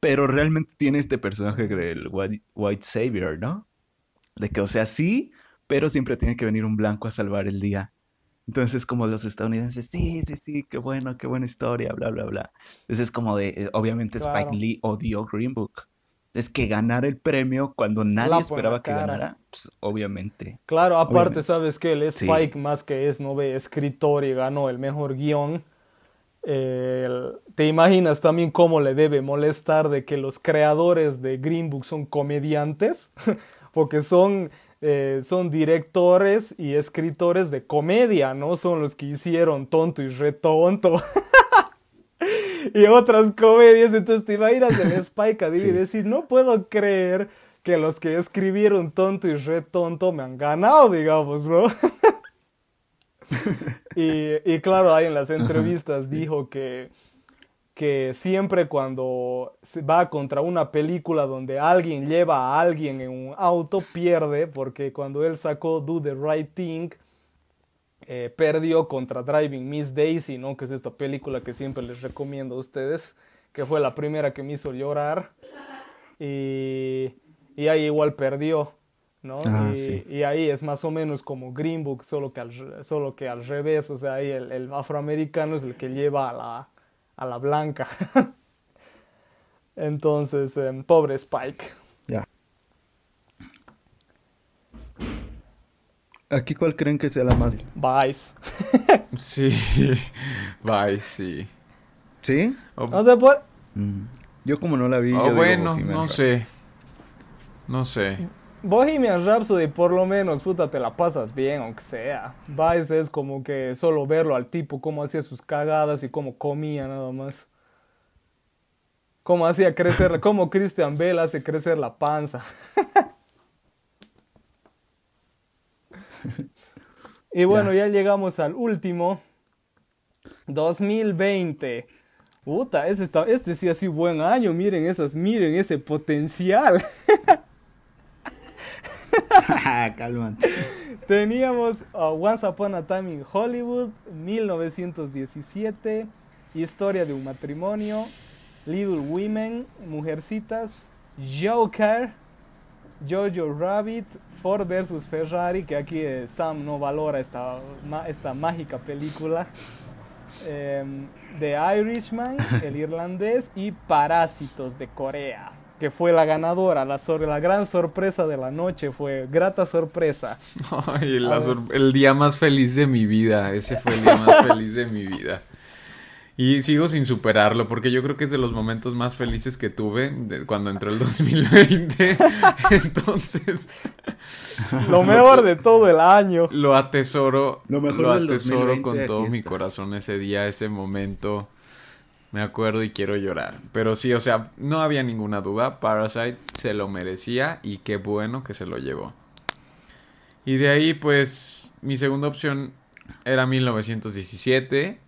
Pero realmente tiene este personaje del white, white savior, ¿no? De que, o sea, sí, pero siempre tiene que venir un blanco a salvar el día. Entonces, como los estadounidenses, sí, sí, sí, qué bueno, qué buena historia, bla, bla, bla. Entonces, es como de, eh, obviamente Claro. Spike Lee odió Green Book. Es que ganar el premio cuando nadie La esperaba que ganara, pues obviamente. Claro, aparte, Obviamente. sabes que el Sí. Spike, más que es, no ve, escritor y ganó el mejor guion. El- ¿Te imaginas también cómo le debe molestar de que los creadores de Green Book son comediantes? Porque son, eh, son directores y escritores de comedia, ¿no? Son los que hicieron Tonto y Retonto. y otras comedias. Entonces te imaginas el Spike y Sí. decir, no puedo creer que los que escribieron tonto y re tonto me han ganado, digamos, bro. y, y claro, ahí en las entrevistas dijo que, que siempre cuando se va contra una película donde alguien lleva a alguien en un auto, pierde, porque cuando él sacó Do the Right Thing, eh, perdió contra Driving Miss Daisy, ¿no? Que es esta película que siempre les recomiendo a ustedes, que fue la primera que me hizo llorar. Y, y ahí igual perdió, ¿no? Ah, y, sí. y ahí es más o menos como Green Book, solo que al, solo que al revés, o sea, ahí el, el afroamericano es el que lleva a la, a la blanca. Entonces, em, pobre Spike. Ya. ¿Aquí cuál creen que sea la más? Vice. Sí, bye, sí. ¿Sí? O, No sé por... Mm. Yo como no la vi. o yo digo bueno, Bohemian no sé. No sé. Bohemian Rhapsody por lo menos, puta, te la pasas bien, aunque sea. Vice es como que solo verlo al tipo, cómo hacía sus cagadas y cómo comía nada más. Cómo hacía crecer, cómo Christian Bale hace crecer la panza. y bueno, ya. llegamos al último. 2020. Puta, este, este sí ha sido buen año. Miren esas, miren ese potencial. Cálmate. Teníamos Once Upon a Time in Hollywood, 1917, Historia de un matrimonio, Little Women, Mujercitas, Joker, Jojo Rabbit, Ford vs Ferrari, que aquí eh, Sam no valora esta, esta mágica película, The Irishman, El Irlandés y Parásitos de Corea que fue la ganadora, la, sor la, gran sorpresa de la noche, fue grata sorpresa. Ay, sor el día más feliz de mi vida, ese fue el día más feliz de mi vida. Y sigo sin superarlo, porque yo creo que es de los momentos más felices que tuve de cuando entró el 2020. Entonces... Lo mejor de todo el año. Lo atesoro, lo, mejor lo atesoro con todo mi corazón ese día, ese momento. Me acuerdo y quiero llorar. Pero sí, o sea, no había ninguna duda. Parasite se lo merecía y qué bueno que se lo llevó. Y de ahí, pues, mi segunda opción era 1917.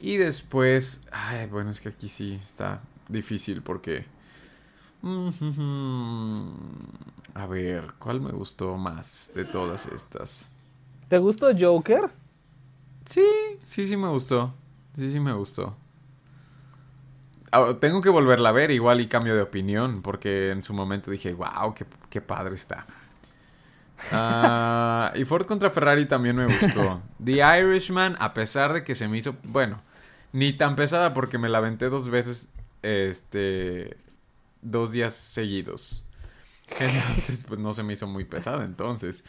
Y después... Ay, bueno, es que aquí sí está difícil porque... A ver, ¿cuál me gustó más de todas estas? ¿Te gustó Joker? Sí, sí, sí me gustó. Sí, sí me gustó. Oh, tengo que volverla a ver igual y cambio de opinión, porque en su momento dije, wow, qué, qué padre está. Uh, y Ford contra Ferrari también me gustó. The Irishman, a pesar de que se me hizo, bueno, ni tan pesada porque me la aventé dos veces, este, dos días seguidos. Entonces, pues no se me hizo muy pesada entonces.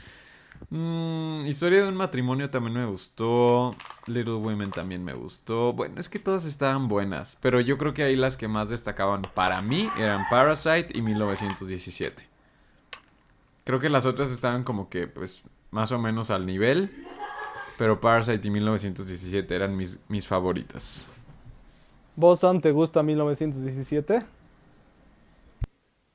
Mm, historia de un matrimonio también me gustó. Little Women también me gustó. Bueno, es que todas estaban buenas. Pero yo creo que ahí las que más destacaban para mí eran Parasite y 1917. Creo que las otras estaban como que, pues, más o menos al nivel. Pero Parasite y 1917 eran mis, mis favoritas. ¿Vos, te gusta 1917?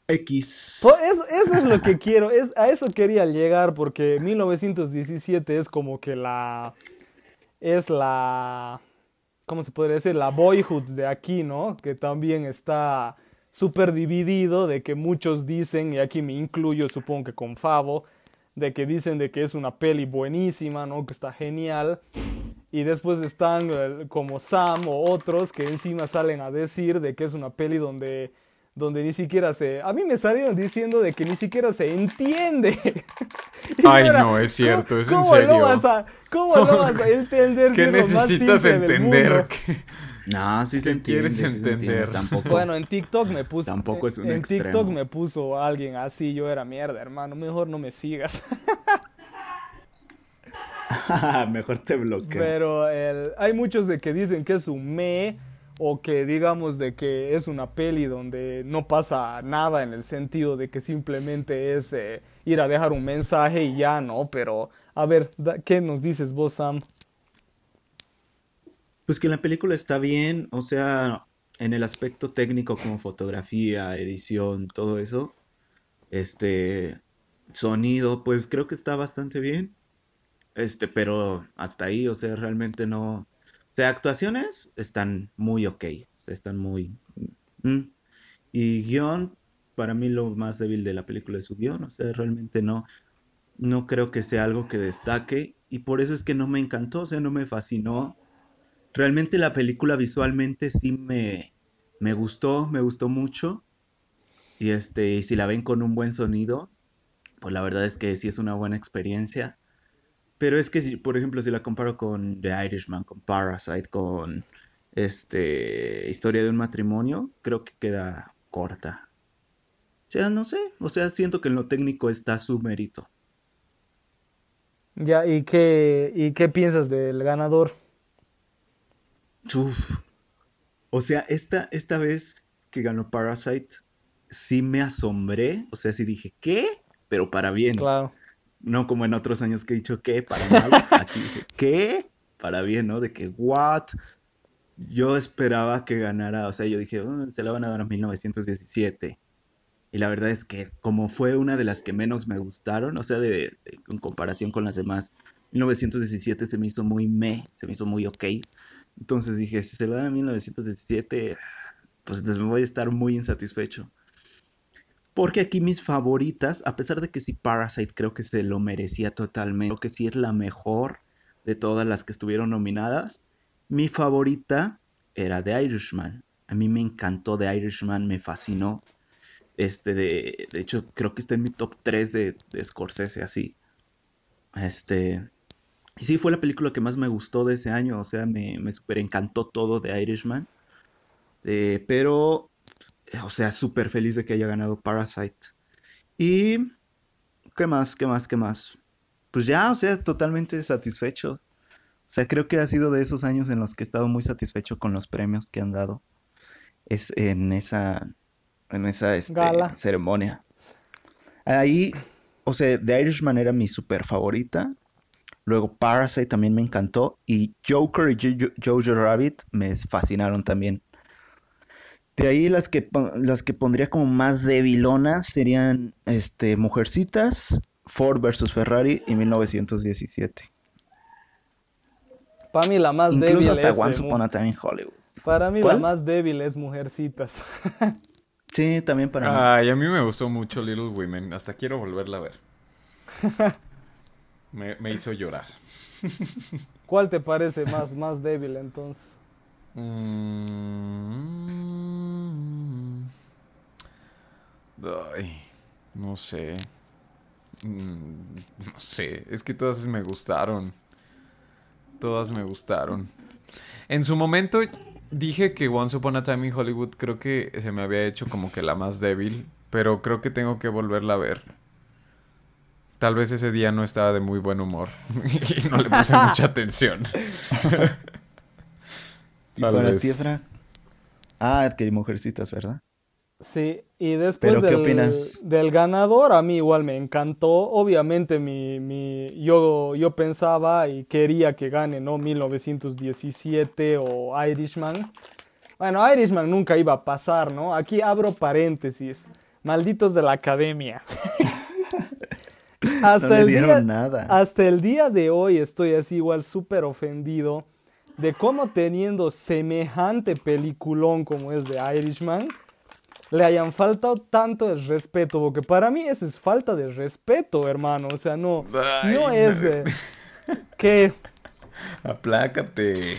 X. Eso, eso, es lo que quiero, es, a eso quería llegar porque 1917 es como que la... Es la... ¿Cómo se podría decir? La boyhood de aquí, ¿no? Que también está súper dividido de que muchos dicen, y aquí me incluyo supongo que con Favo, de que dicen de que es una peli buenísima, ¿no? Que está genial. Y después están eh, como Sam o otros que encima salen a decir de que es una peli donde donde ni siquiera se... A mí me salieron diciendo de que ni siquiera se entiende. Ay, era, no, es cierto, es en serio. Lo vas a, ¿Cómo lo vas a entender? ¿Qué necesitas entender? No, sí se entiende. quieres sí entender? Se. Tampoco, bueno, en TikTok me puso... Tampoco es un En extremo. TikTok me puso alguien así, yo era mierda, hermano, mejor no me sigas. mejor te bloqueo. Pero el, hay muchos de que dicen que es un me o que digamos de que es una peli donde no pasa nada en el sentido de que simplemente es eh, ir a dejar un mensaje y ya, ¿no? Pero, a ver, ¿qué nos dices vos, Sam? Pues que la película está bien, o sea, en el aspecto técnico como fotografía, edición, todo eso, este, sonido, pues creo que está bastante bien, este, pero hasta ahí, o sea, realmente no, sea, actuaciones están muy ok, o están muy... Mm. Y guion, para mí lo más débil de la película es su guion, o sea, realmente no, no creo que sea algo que destaque y por eso es que no me encantó, o sea, no me fascinó. Realmente la película visualmente sí me, me gustó, me gustó mucho. Y este, y si la ven con un buen sonido, pues la verdad es que sí es una buena experiencia. Pero es que, si, por ejemplo, si la comparo con The Irishman, con Parasite, con este Historia de un matrimonio, creo que queda corta. O sea, no sé, o sea, siento que en lo técnico está su mérito. Ya, ¿y qué, ¿y qué piensas del ganador? Uf. O sea, esta, esta vez que ganó Parasite, sí me asombré. O sea, sí dije, ¿qué? Pero para bien. Claro. No como en otros años que he dicho, ¿qué? Para mal. Aquí dije, ¿qué? Para bien, ¿no? De que, ¿what? Yo esperaba que ganara, o sea, yo dije, "Mm, se la van a dar a 1917. Y la verdad es que como fue una de las que menos me gustaron, o sea, de, de- en comparación con las demás, 1917 se me hizo muy me, se me hizo muy ok. Entonces dije, si se lo dan a 1917, pues entonces me voy a estar muy insatisfecho. Porque aquí mis favoritas, a pesar de que sí Parasite creo que se lo merecía totalmente, creo que sí es la mejor de todas las que estuvieron nominadas, mi favorita era The Irishman. A mí me encantó The Irishman, me fascinó. Este, de, de hecho, creo que está en mi top 3 de, de Scorsese, así. Este, y sí, fue la película que más me gustó de ese año, o sea, me, me super encantó todo de Irishman. Eh, pero, o sea, súper feliz de que haya ganado Parasite. Y, ¿qué más? ¿Qué más? ¿Qué más? Pues ya, o sea, totalmente satisfecho. O sea, creo que ha sido de esos años en los que he estado muy satisfecho con los premios que han dado. Es en esa, en esa este, Gala. ceremonia. Ahí, o sea, The Irishman era mi super favorita. Luego Parasite también me encantó. Y Joker y Jo- Jo- Jojo Rabbit me fascinaron también. De ahí las que, las que pondría como más debilonas serían este, Mujercitas, Ford versus Ferrari y 1917. Para mí la más Incluso débil hasta es, Upon Time in Hollywood. Para mí ¿Cuál? la más débil es Mujercitas. Sí, también para mí. Ay, a mí me gustó mucho Little Women. Hasta quiero volverla a ver. Me, me hizo llorar. ¿Cuál te parece más, más débil entonces? Mm. Ay, no sé. Mm, No sé. Es que todas me gustaron. Todas me gustaron. En su momento dije que Once Upon a Time in Hollywood creo que se me había hecho como que la más débil. Pero creo que tengo que volverla a ver. Tal vez ese día no estaba de muy buen humor. y no le puse mucha atención. ¿Y Tal para vez. ti? Ah, que Mujercitas, ¿verdad? Sí, y después Pero, ¿qué del, opinas? del ganador, a mí igual me encantó. Obviamente mi, mi, yo, yo pensaba y quería que gane, ¿no? 1917 o Irishman. Bueno, Irishman nunca iba a pasar, ¿no? Aquí abro paréntesis. Malditos de la academia. hasta, no le el dieron día, nada. hasta el día de hoy estoy así igual súper ofendido de cómo teniendo semejante peliculón como es de Irishman, le hayan faltado tanto el respeto, porque para mí eso es falta de respeto, hermano. O sea, no, Ay, no es de que Aplácate.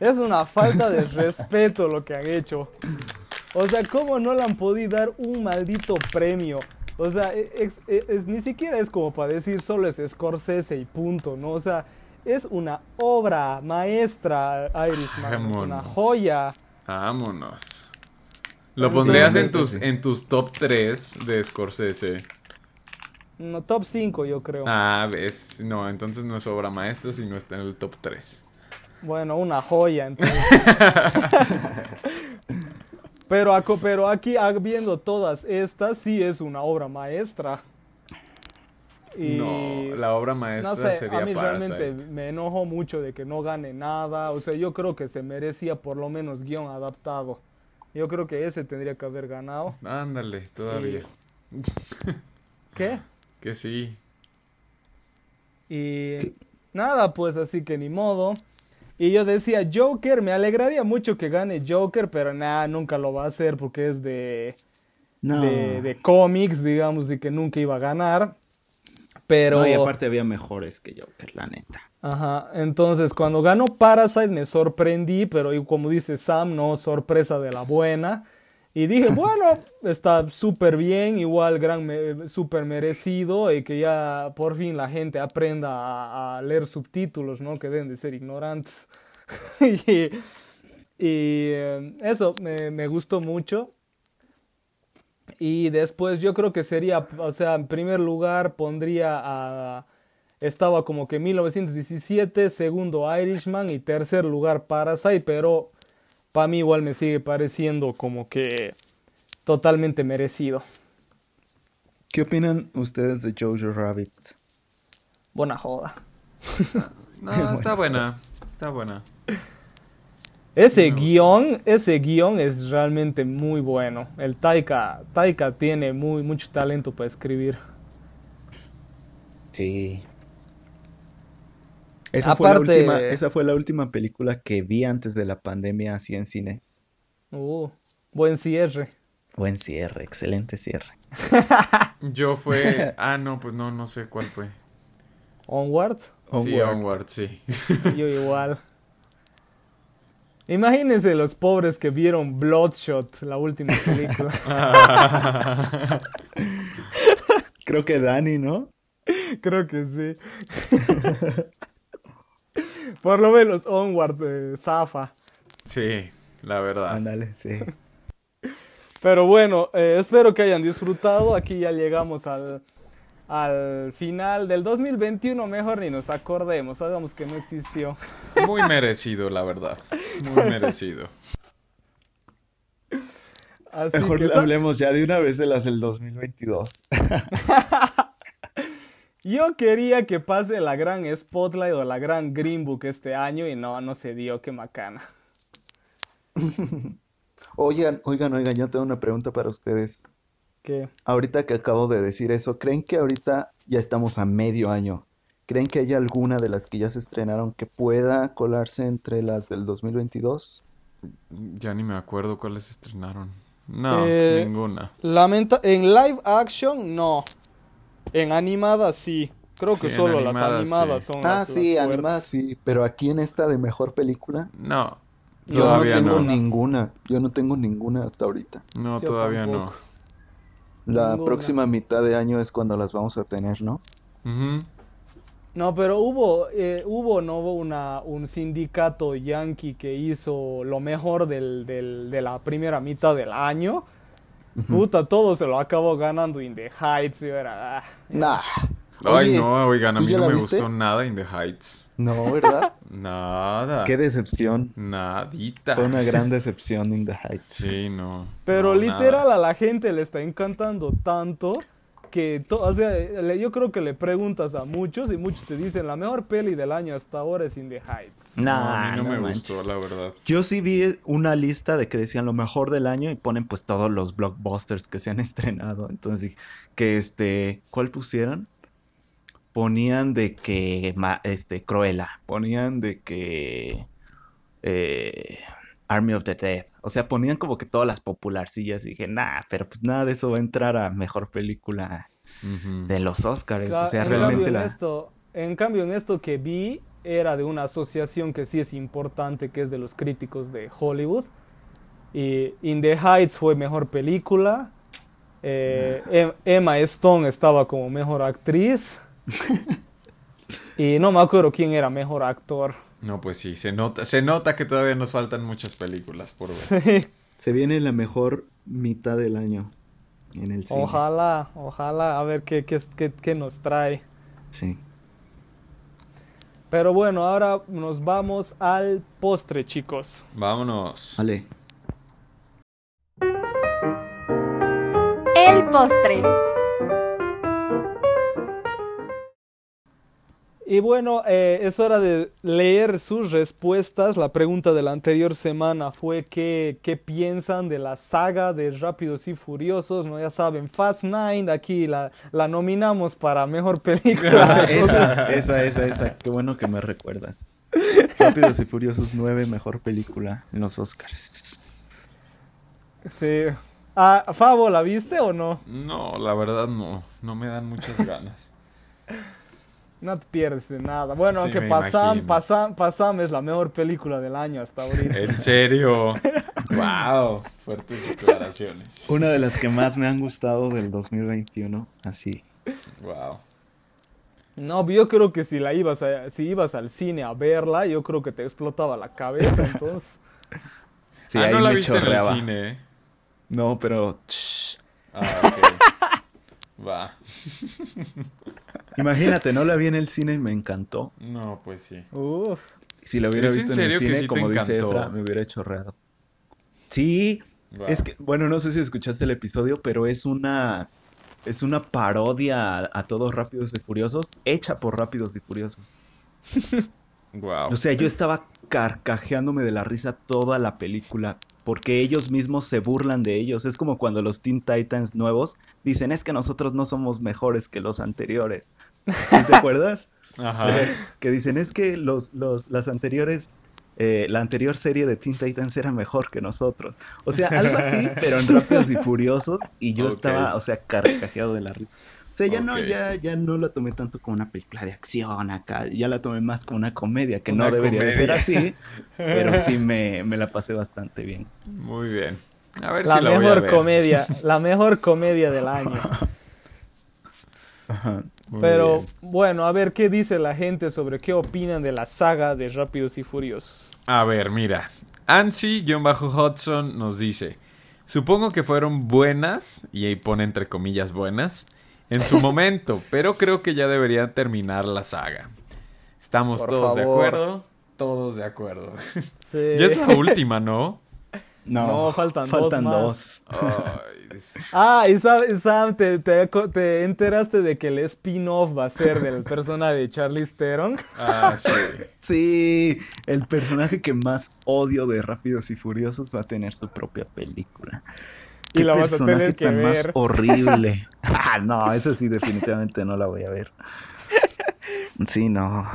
es una falta de respeto lo que han hecho. O sea, ¿cómo no le han podido dar un maldito premio? O sea, e- es- es- es- ni siquiera es como para decir solo es Scorsese y punto, ¿no? O sea, es una obra maestra, Irishman. Es una joya. Vámonos. Lo pondrías en tus, en tus top 3 de Scorsese. No, top 5 yo creo. Ah, ves. No, entonces no es obra maestra, sino está en el top 3. Bueno, una joya, entonces. pero, pero aquí, viendo todas estas, sí es una obra maestra. Y No, la obra maestra no sé, sería a mí Parasite. realmente me enojó mucho de que no gane nada. O sea, yo creo que se merecía por lo menos guion adaptado. Yo creo que ese tendría que haber ganado. Ándale, todavía. ¿Qué? Que sí. Y nada, pues así que ni modo. Y yo decía, Joker, me alegraría mucho que gane Joker, pero nada, nunca lo va a hacer porque es de, No. de, de cómics, digamos, y que nunca iba a ganar. Pero, No, y aparte había mejores que Joker, la neta. ajá, entonces cuando ganó Parasite me sorprendí, pero como dice Sam, no, sorpresa de la buena. Y dije, bueno, está súper bien, igual gran, me- súper merecido y que ya por fin la gente aprenda a, a leer subtítulos, ¿no? Que deben de ser ignorantes. y y, eh, eso me, me gustó mucho. Y después yo creo que sería, o sea, en primer lugar pondría a estaba como que 1917, segundo Irishman y tercer lugar Parasite, pero para mí igual me sigue pareciendo como que totalmente merecido. ¿Qué opinan ustedes de Jojo Rabbit? Buena joda. No, está buena. Está buena. Ese guion, ese guion es realmente muy bueno. El Taika, Taika tiene muy, mucho talento para escribir. Sí. Esa, fue la última, esa fue la última película que vi antes de la pandemia así en cines. Uh, buen cierre. Buen cierre, excelente cierre. Yo fue. Ah, no, pues no, no sé cuál fue. Onward. Sí, Onward. Onward, sí. Yo igual. Imagínense los pobres que vieron Bloodshot, la última película. Creo que Dani, ¿no? Creo que sí. Por lo menos Onward eh, zafa. Sí, la verdad. Ándale, sí. Pero bueno, eh, espero que hayan disfrutado. Aquí ya llegamos al, al final del 2021. Mejor ni nos acordemos. Hagamos que no existió. Muy merecido, la verdad. Muy merecido. Así Mejor que hablemos ya de una vez de las del 2022. yo quería que pase la gran Spotlight o la gran Green Book este año y no, no se dio. Qué macana. Oigan, oigan, oigan, yo tengo una pregunta para ustedes. Que Ahorita que acabo de decir eso, ¿creen que ahorita ya estamos a medio año? ¿Creen que hay alguna de las que ya se estrenaron que pueda colarse entre las del 2022? Ya ni me acuerdo cuáles estrenaron. No, Eh, ninguna. lamenta en live action no. En animada sí. Creo que Sí, solo las animada, animadas sí. son Ah, las, sí, las animada fuertes. sí, pero aquí en esta de mejor película, No, yo no tengo no. ninguna. Yo no tengo ninguna hasta ahorita. No, Yo todavía no. La Ninguna. próxima mitad de año es cuando las vamos a tener, ¿no? No, pero hubo, eh, hubo no hubo una, un sindicato yankee que hizo lo mejor del, del- de la primera mitad del año. Puta, todo se lo acabó ganando In the Heights. Y era, ah, Nah. Ay, Oye, no, oigan, a ¿tú mí no me viste? gustó nada In the Heights. No, ¿verdad? Nada. Qué decepción. Nadita. Fue una gran decepción in the Heights. Sí, no. Pero no, literal nada. a la gente le está encantando tanto que, to- o sea, le- yo creo que le preguntas a muchos y muchos te dicen la mejor peli del año hasta ahora es In the Heights. No, a mí no, me manches. gustó, la verdad. Yo sí vi una lista de que decían lo mejor del año y ponen pues todos los blockbusters que se han estrenado. Entonces dije que este, ¿cuál pusieron? Ponían de que ma- este Cruella, ponían de que eh, Army of the Dead. O sea, ponían como que todas las popularcillas y dije, nah, pero pues nada de eso va a entrar a mejor película de los Oscars. Ca- O sea, en realmente cambio, la. en esto, en cambio, en esto que vi era de una asociación que sí es importante, que es de los críticos de Hollywood. Y In the Heights fue mejor película. Eh, Em- Emma Stone estaba como mejor actriz. y no me acuerdo quién era mejor actor. No, pues sí, se nota, se nota que todavía nos faltan muchas películas por ver. Se viene la mejor mitad del año en el cine. Ojalá, ojalá, a ver qué, qué, qué- qué nos trae. Sí. Pero bueno, ahora nos vamos al postre, chicos. Vámonos. Vale. El postre. Y bueno, eh, es hora de leer sus respuestas. La pregunta de la anterior semana fue qué, qué piensan de la saga de Rápidos y Furiosos. ¿no? Ya saben, Fast Nine, aquí la, la nominamos para Mejor Película. esa, esa, esa, esa. Qué bueno que me recuerdas. Rápidos y Furiosos 9, mejor película en los Oscars. Sí. Ah, Fabo, ¿la viste o no? No, la verdad no. No me dan muchas ganas. No te pierdes de nada. Bueno, Sí, aunque Pasam. Pasam, Pasam es la mejor película del año hasta ahorita. En serio. wow. Fuertes declaraciones. Una de las que más me han gustado del 2021, así. Wow. No, yo creo que si la ibas a- si ibas al cine a verla, yo creo que te explotaba la cabeza, entonces. Sí, ah, ahí no la me viste en el chorreaba. cine. No, pero... shh. Ah, ok. Va. Imagínate, no la vi en el cine y me encantó. No, pues sí. Uf. Si la hubiera ¿Es en visto en, el cine, sí como dice? Efra, me hubiera chorreado. Sí, Wow. es que, bueno, no sé si escuchaste el episodio, pero es una, es una parodia a, a todos Rápidos y Furiosos, hecha por Rápidos y Furiosos. Wow. O sea, yo estaba carcajeándome de la risa toda la película, porque ellos mismos se burlan de ellos. Es como cuando los Teen Titans nuevos dicen, es que nosotros no somos mejores que los anteriores. ¿Sí te acuerdas? Ajá. O sea, que dicen, es que los, los, las anteriores, eh, la anterior serie de Teen Titans era mejor que nosotros. O sea, algo así, pero en Rápidos y Furiosos, y yo estaba, o sea, carcajeado de la risa. O sea, ya no, ya, ya no la tomé tanto como una película de acción acá, ya la tomé más como una comedia, que Una no debería de ser así, pero sí me, me la pasé bastante bien. Muy bien. A ver La si la voy a mejor ver. comedia, la mejor comedia del año. Ajá. Pero bien. bueno, a ver qué dice la gente sobre qué opinan de la saga de Rápidos y Furiosos. A ver, mira. Ansi-Hudson nos dice: Supongo que fueron buenas, y ahí pone entre comillas buenas, en su momento, pero creo que ya debería terminar la saga. ¿Estamos Por todos de acuerdo? Todos de acuerdo. Sí. ya es la última, ¿no? No, faltan dos más. dos. Ay, es- Ah, y Sam, Sam, ¿te, te, te enteraste de que el spin-off va a ser del personaje de Charlize Theron? Ah, sí. Sí, el personaje que más odio de Rápidos y Furiosos va a tener su propia película. Y la vas a tener que tan más horrible. Ah, no, esa sí definitivamente no la voy a ver. Sí, no.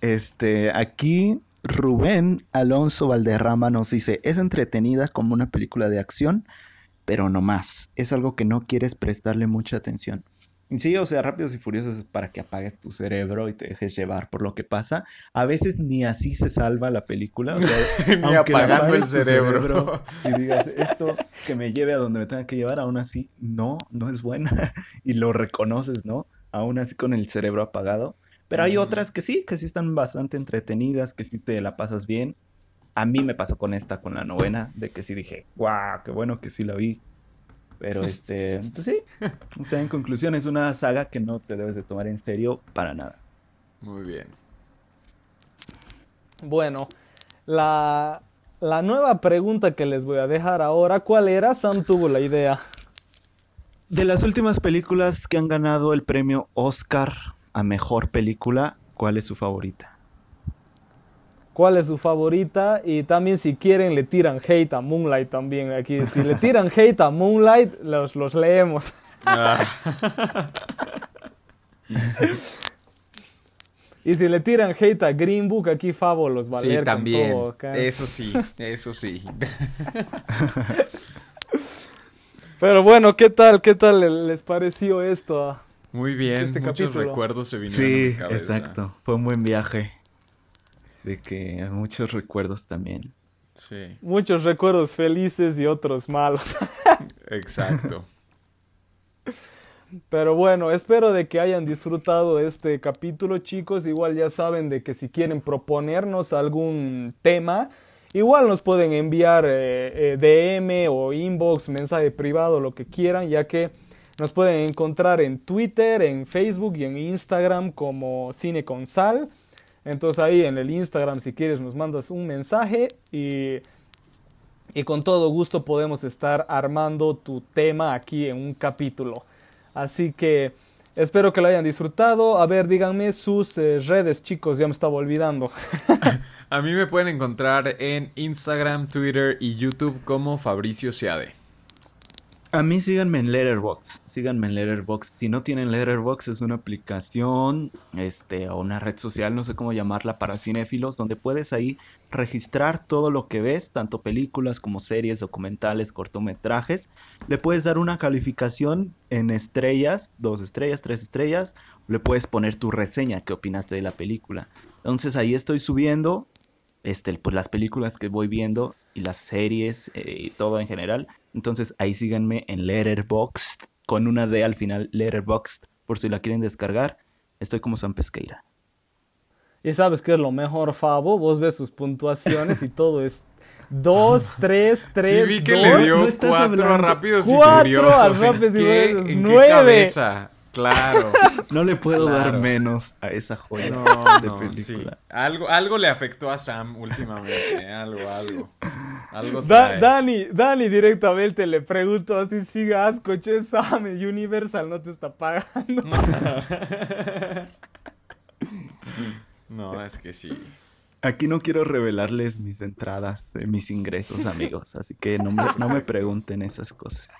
Este, aquí Rubén Alonso Valderrama nos dice, es entretenida como una película de acción, pero no más. Es algo que no quieres prestarle mucha atención. Sí, o sea, Rápidos y Furiosos es para que apagues tu cerebro y te dejes llevar por lo que pasa. A veces ni así se salva la película. o sea, Ni apagando el cerebro. y digas, esto que me lleve a donde me tenga que llevar, aún así, no, no es buena. y lo reconoces, ¿no? Aún así con el cerebro apagado. Pero hay otras que sí, que sí están bastante entretenidas, que sí te la pasas bien. A mí me pasó con esta, con la novena, de que sí dije, guau, qué bueno que sí la vi. Pero este, pues sí. O sea, en conclusión, es una saga que no te debes de tomar en serio para nada. Muy bien. Bueno, la, la nueva pregunta que les voy a dejar ahora, ¿cuál era? Sam tuvo la idea. De las últimas películas que han ganado el premio Oscar a mejor película, ¿cuál es su favorita? ¿Cuál es su favorita? Y también si quieren le tiran hate a Moonlight también aquí. Si le tiran hate a Moonlight, los, los leemos. Ah, Y si le tiran hate a Green Book, aquí Favo los va a sí, leer con también. todo acá. Eso sí, eso sí. Pero bueno, ¿qué tal? ¿Qué tal le- les pareció esto? Muy bien, Este muchos capítulo. recuerdos se vinieron a mi cabeza. exacto. Fue un buen viaje. De que muchos recuerdos también. Sí, Muchos recuerdos felices y otros malos. exacto. Pero bueno, espero de que hayan disfrutado este capítulo, chicos. Igual ya saben de que si quieren proponernos algún tema, igual nos pueden enviar eh, eh, DM o inbox, mensaje privado, lo que quieran, ya que nos pueden encontrar en Twitter, en Facebook y en Instagram como Cine con Sal. Entonces ahí en el Instagram, si quieres, nos mandas un mensaje y y con todo gusto podemos estar armando tu tema aquí en un capítulo. Así que espero que lo hayan disfrutado. A ver, díganme sus eh, redes, chicos, ya me estaba olvidando. A mí me pueden encontrar en Instagram, Twitter y YouTube como Fabricio Seade. A mí síganme en Letterboxd. Síganme en Letterboxd. Si no tienen Letterboxd, es una aplicación este, o una red social, no sé cómo llamarla, para cinéfilos, donde puedes ahí registrar todo lo que ves, tanto películas como series, documentales, cortometrajes. Le puedes dar una calificación en estrellas, dos estrellas, tres estrellas. Le puedes poner tu reseña, qué opinaste de la película. Entonces ahí estoy subiendo este, pues, las películas que voy viendo y las series eh, y todo en general. Entonces ahí síganme en Letterboxd con una D al final, Letterboxd, por si la quieren descargar. Estoy como San Pesqueira. Y sabes que es lo mejor, Fabo. Vos ves sus puntuaciones y todo es 2, 3, 3, sí vi que 2. le dio no estás cuatro a hablando. Rápidos y Furiosos. a ¿En Rápidos y Furiosos, ¿En qué nueve. cabeza? Claro. No le puedo dar menos a esa joya No, de no, sí. película. Algo, algo le afectó a Sam últimamente. ¿eh? Algo, algo. Algo Da-. Dani, Dani directamente le pregunto así, siga asco, che, Sam, Universal no te está pagando. No, es que sí. Aquí no quiero revelarles mis entradas, eh, mis ingresos, amigos. Así que no me, no me pregunten esas cosas.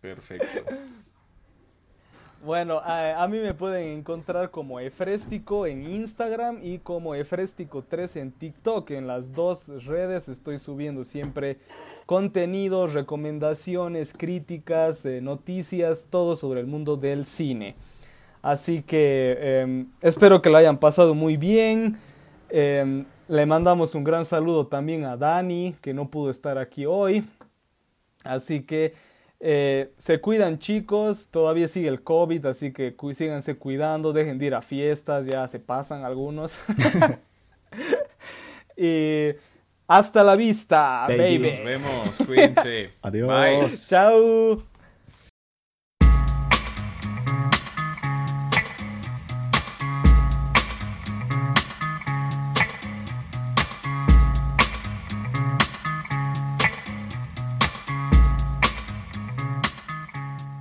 Perfecto. Bueno, a, mí me pueden encontrar como Efrestico en Instagram y como Efrestico3 en TikTok. En las dos redes estoy subiendo siempre contenidos, recomendaciones, críticas, eh, noticias, todo sobre el mundo del cine. Así que em, espero que lo hayan pasado muy bien. Em, le mandamos un gran saludo también a Dani, que no pudo estar aquí hoy. Así que eh, se cuidan chicos, todavía sigue el COVID, así que cu- síganse cuidando, dejen de ir a fiestas, ya se pasan algunos. y hasta la vista, Baby. baby. Nos vemos. Cuídense. Adiós. Bye. Chao.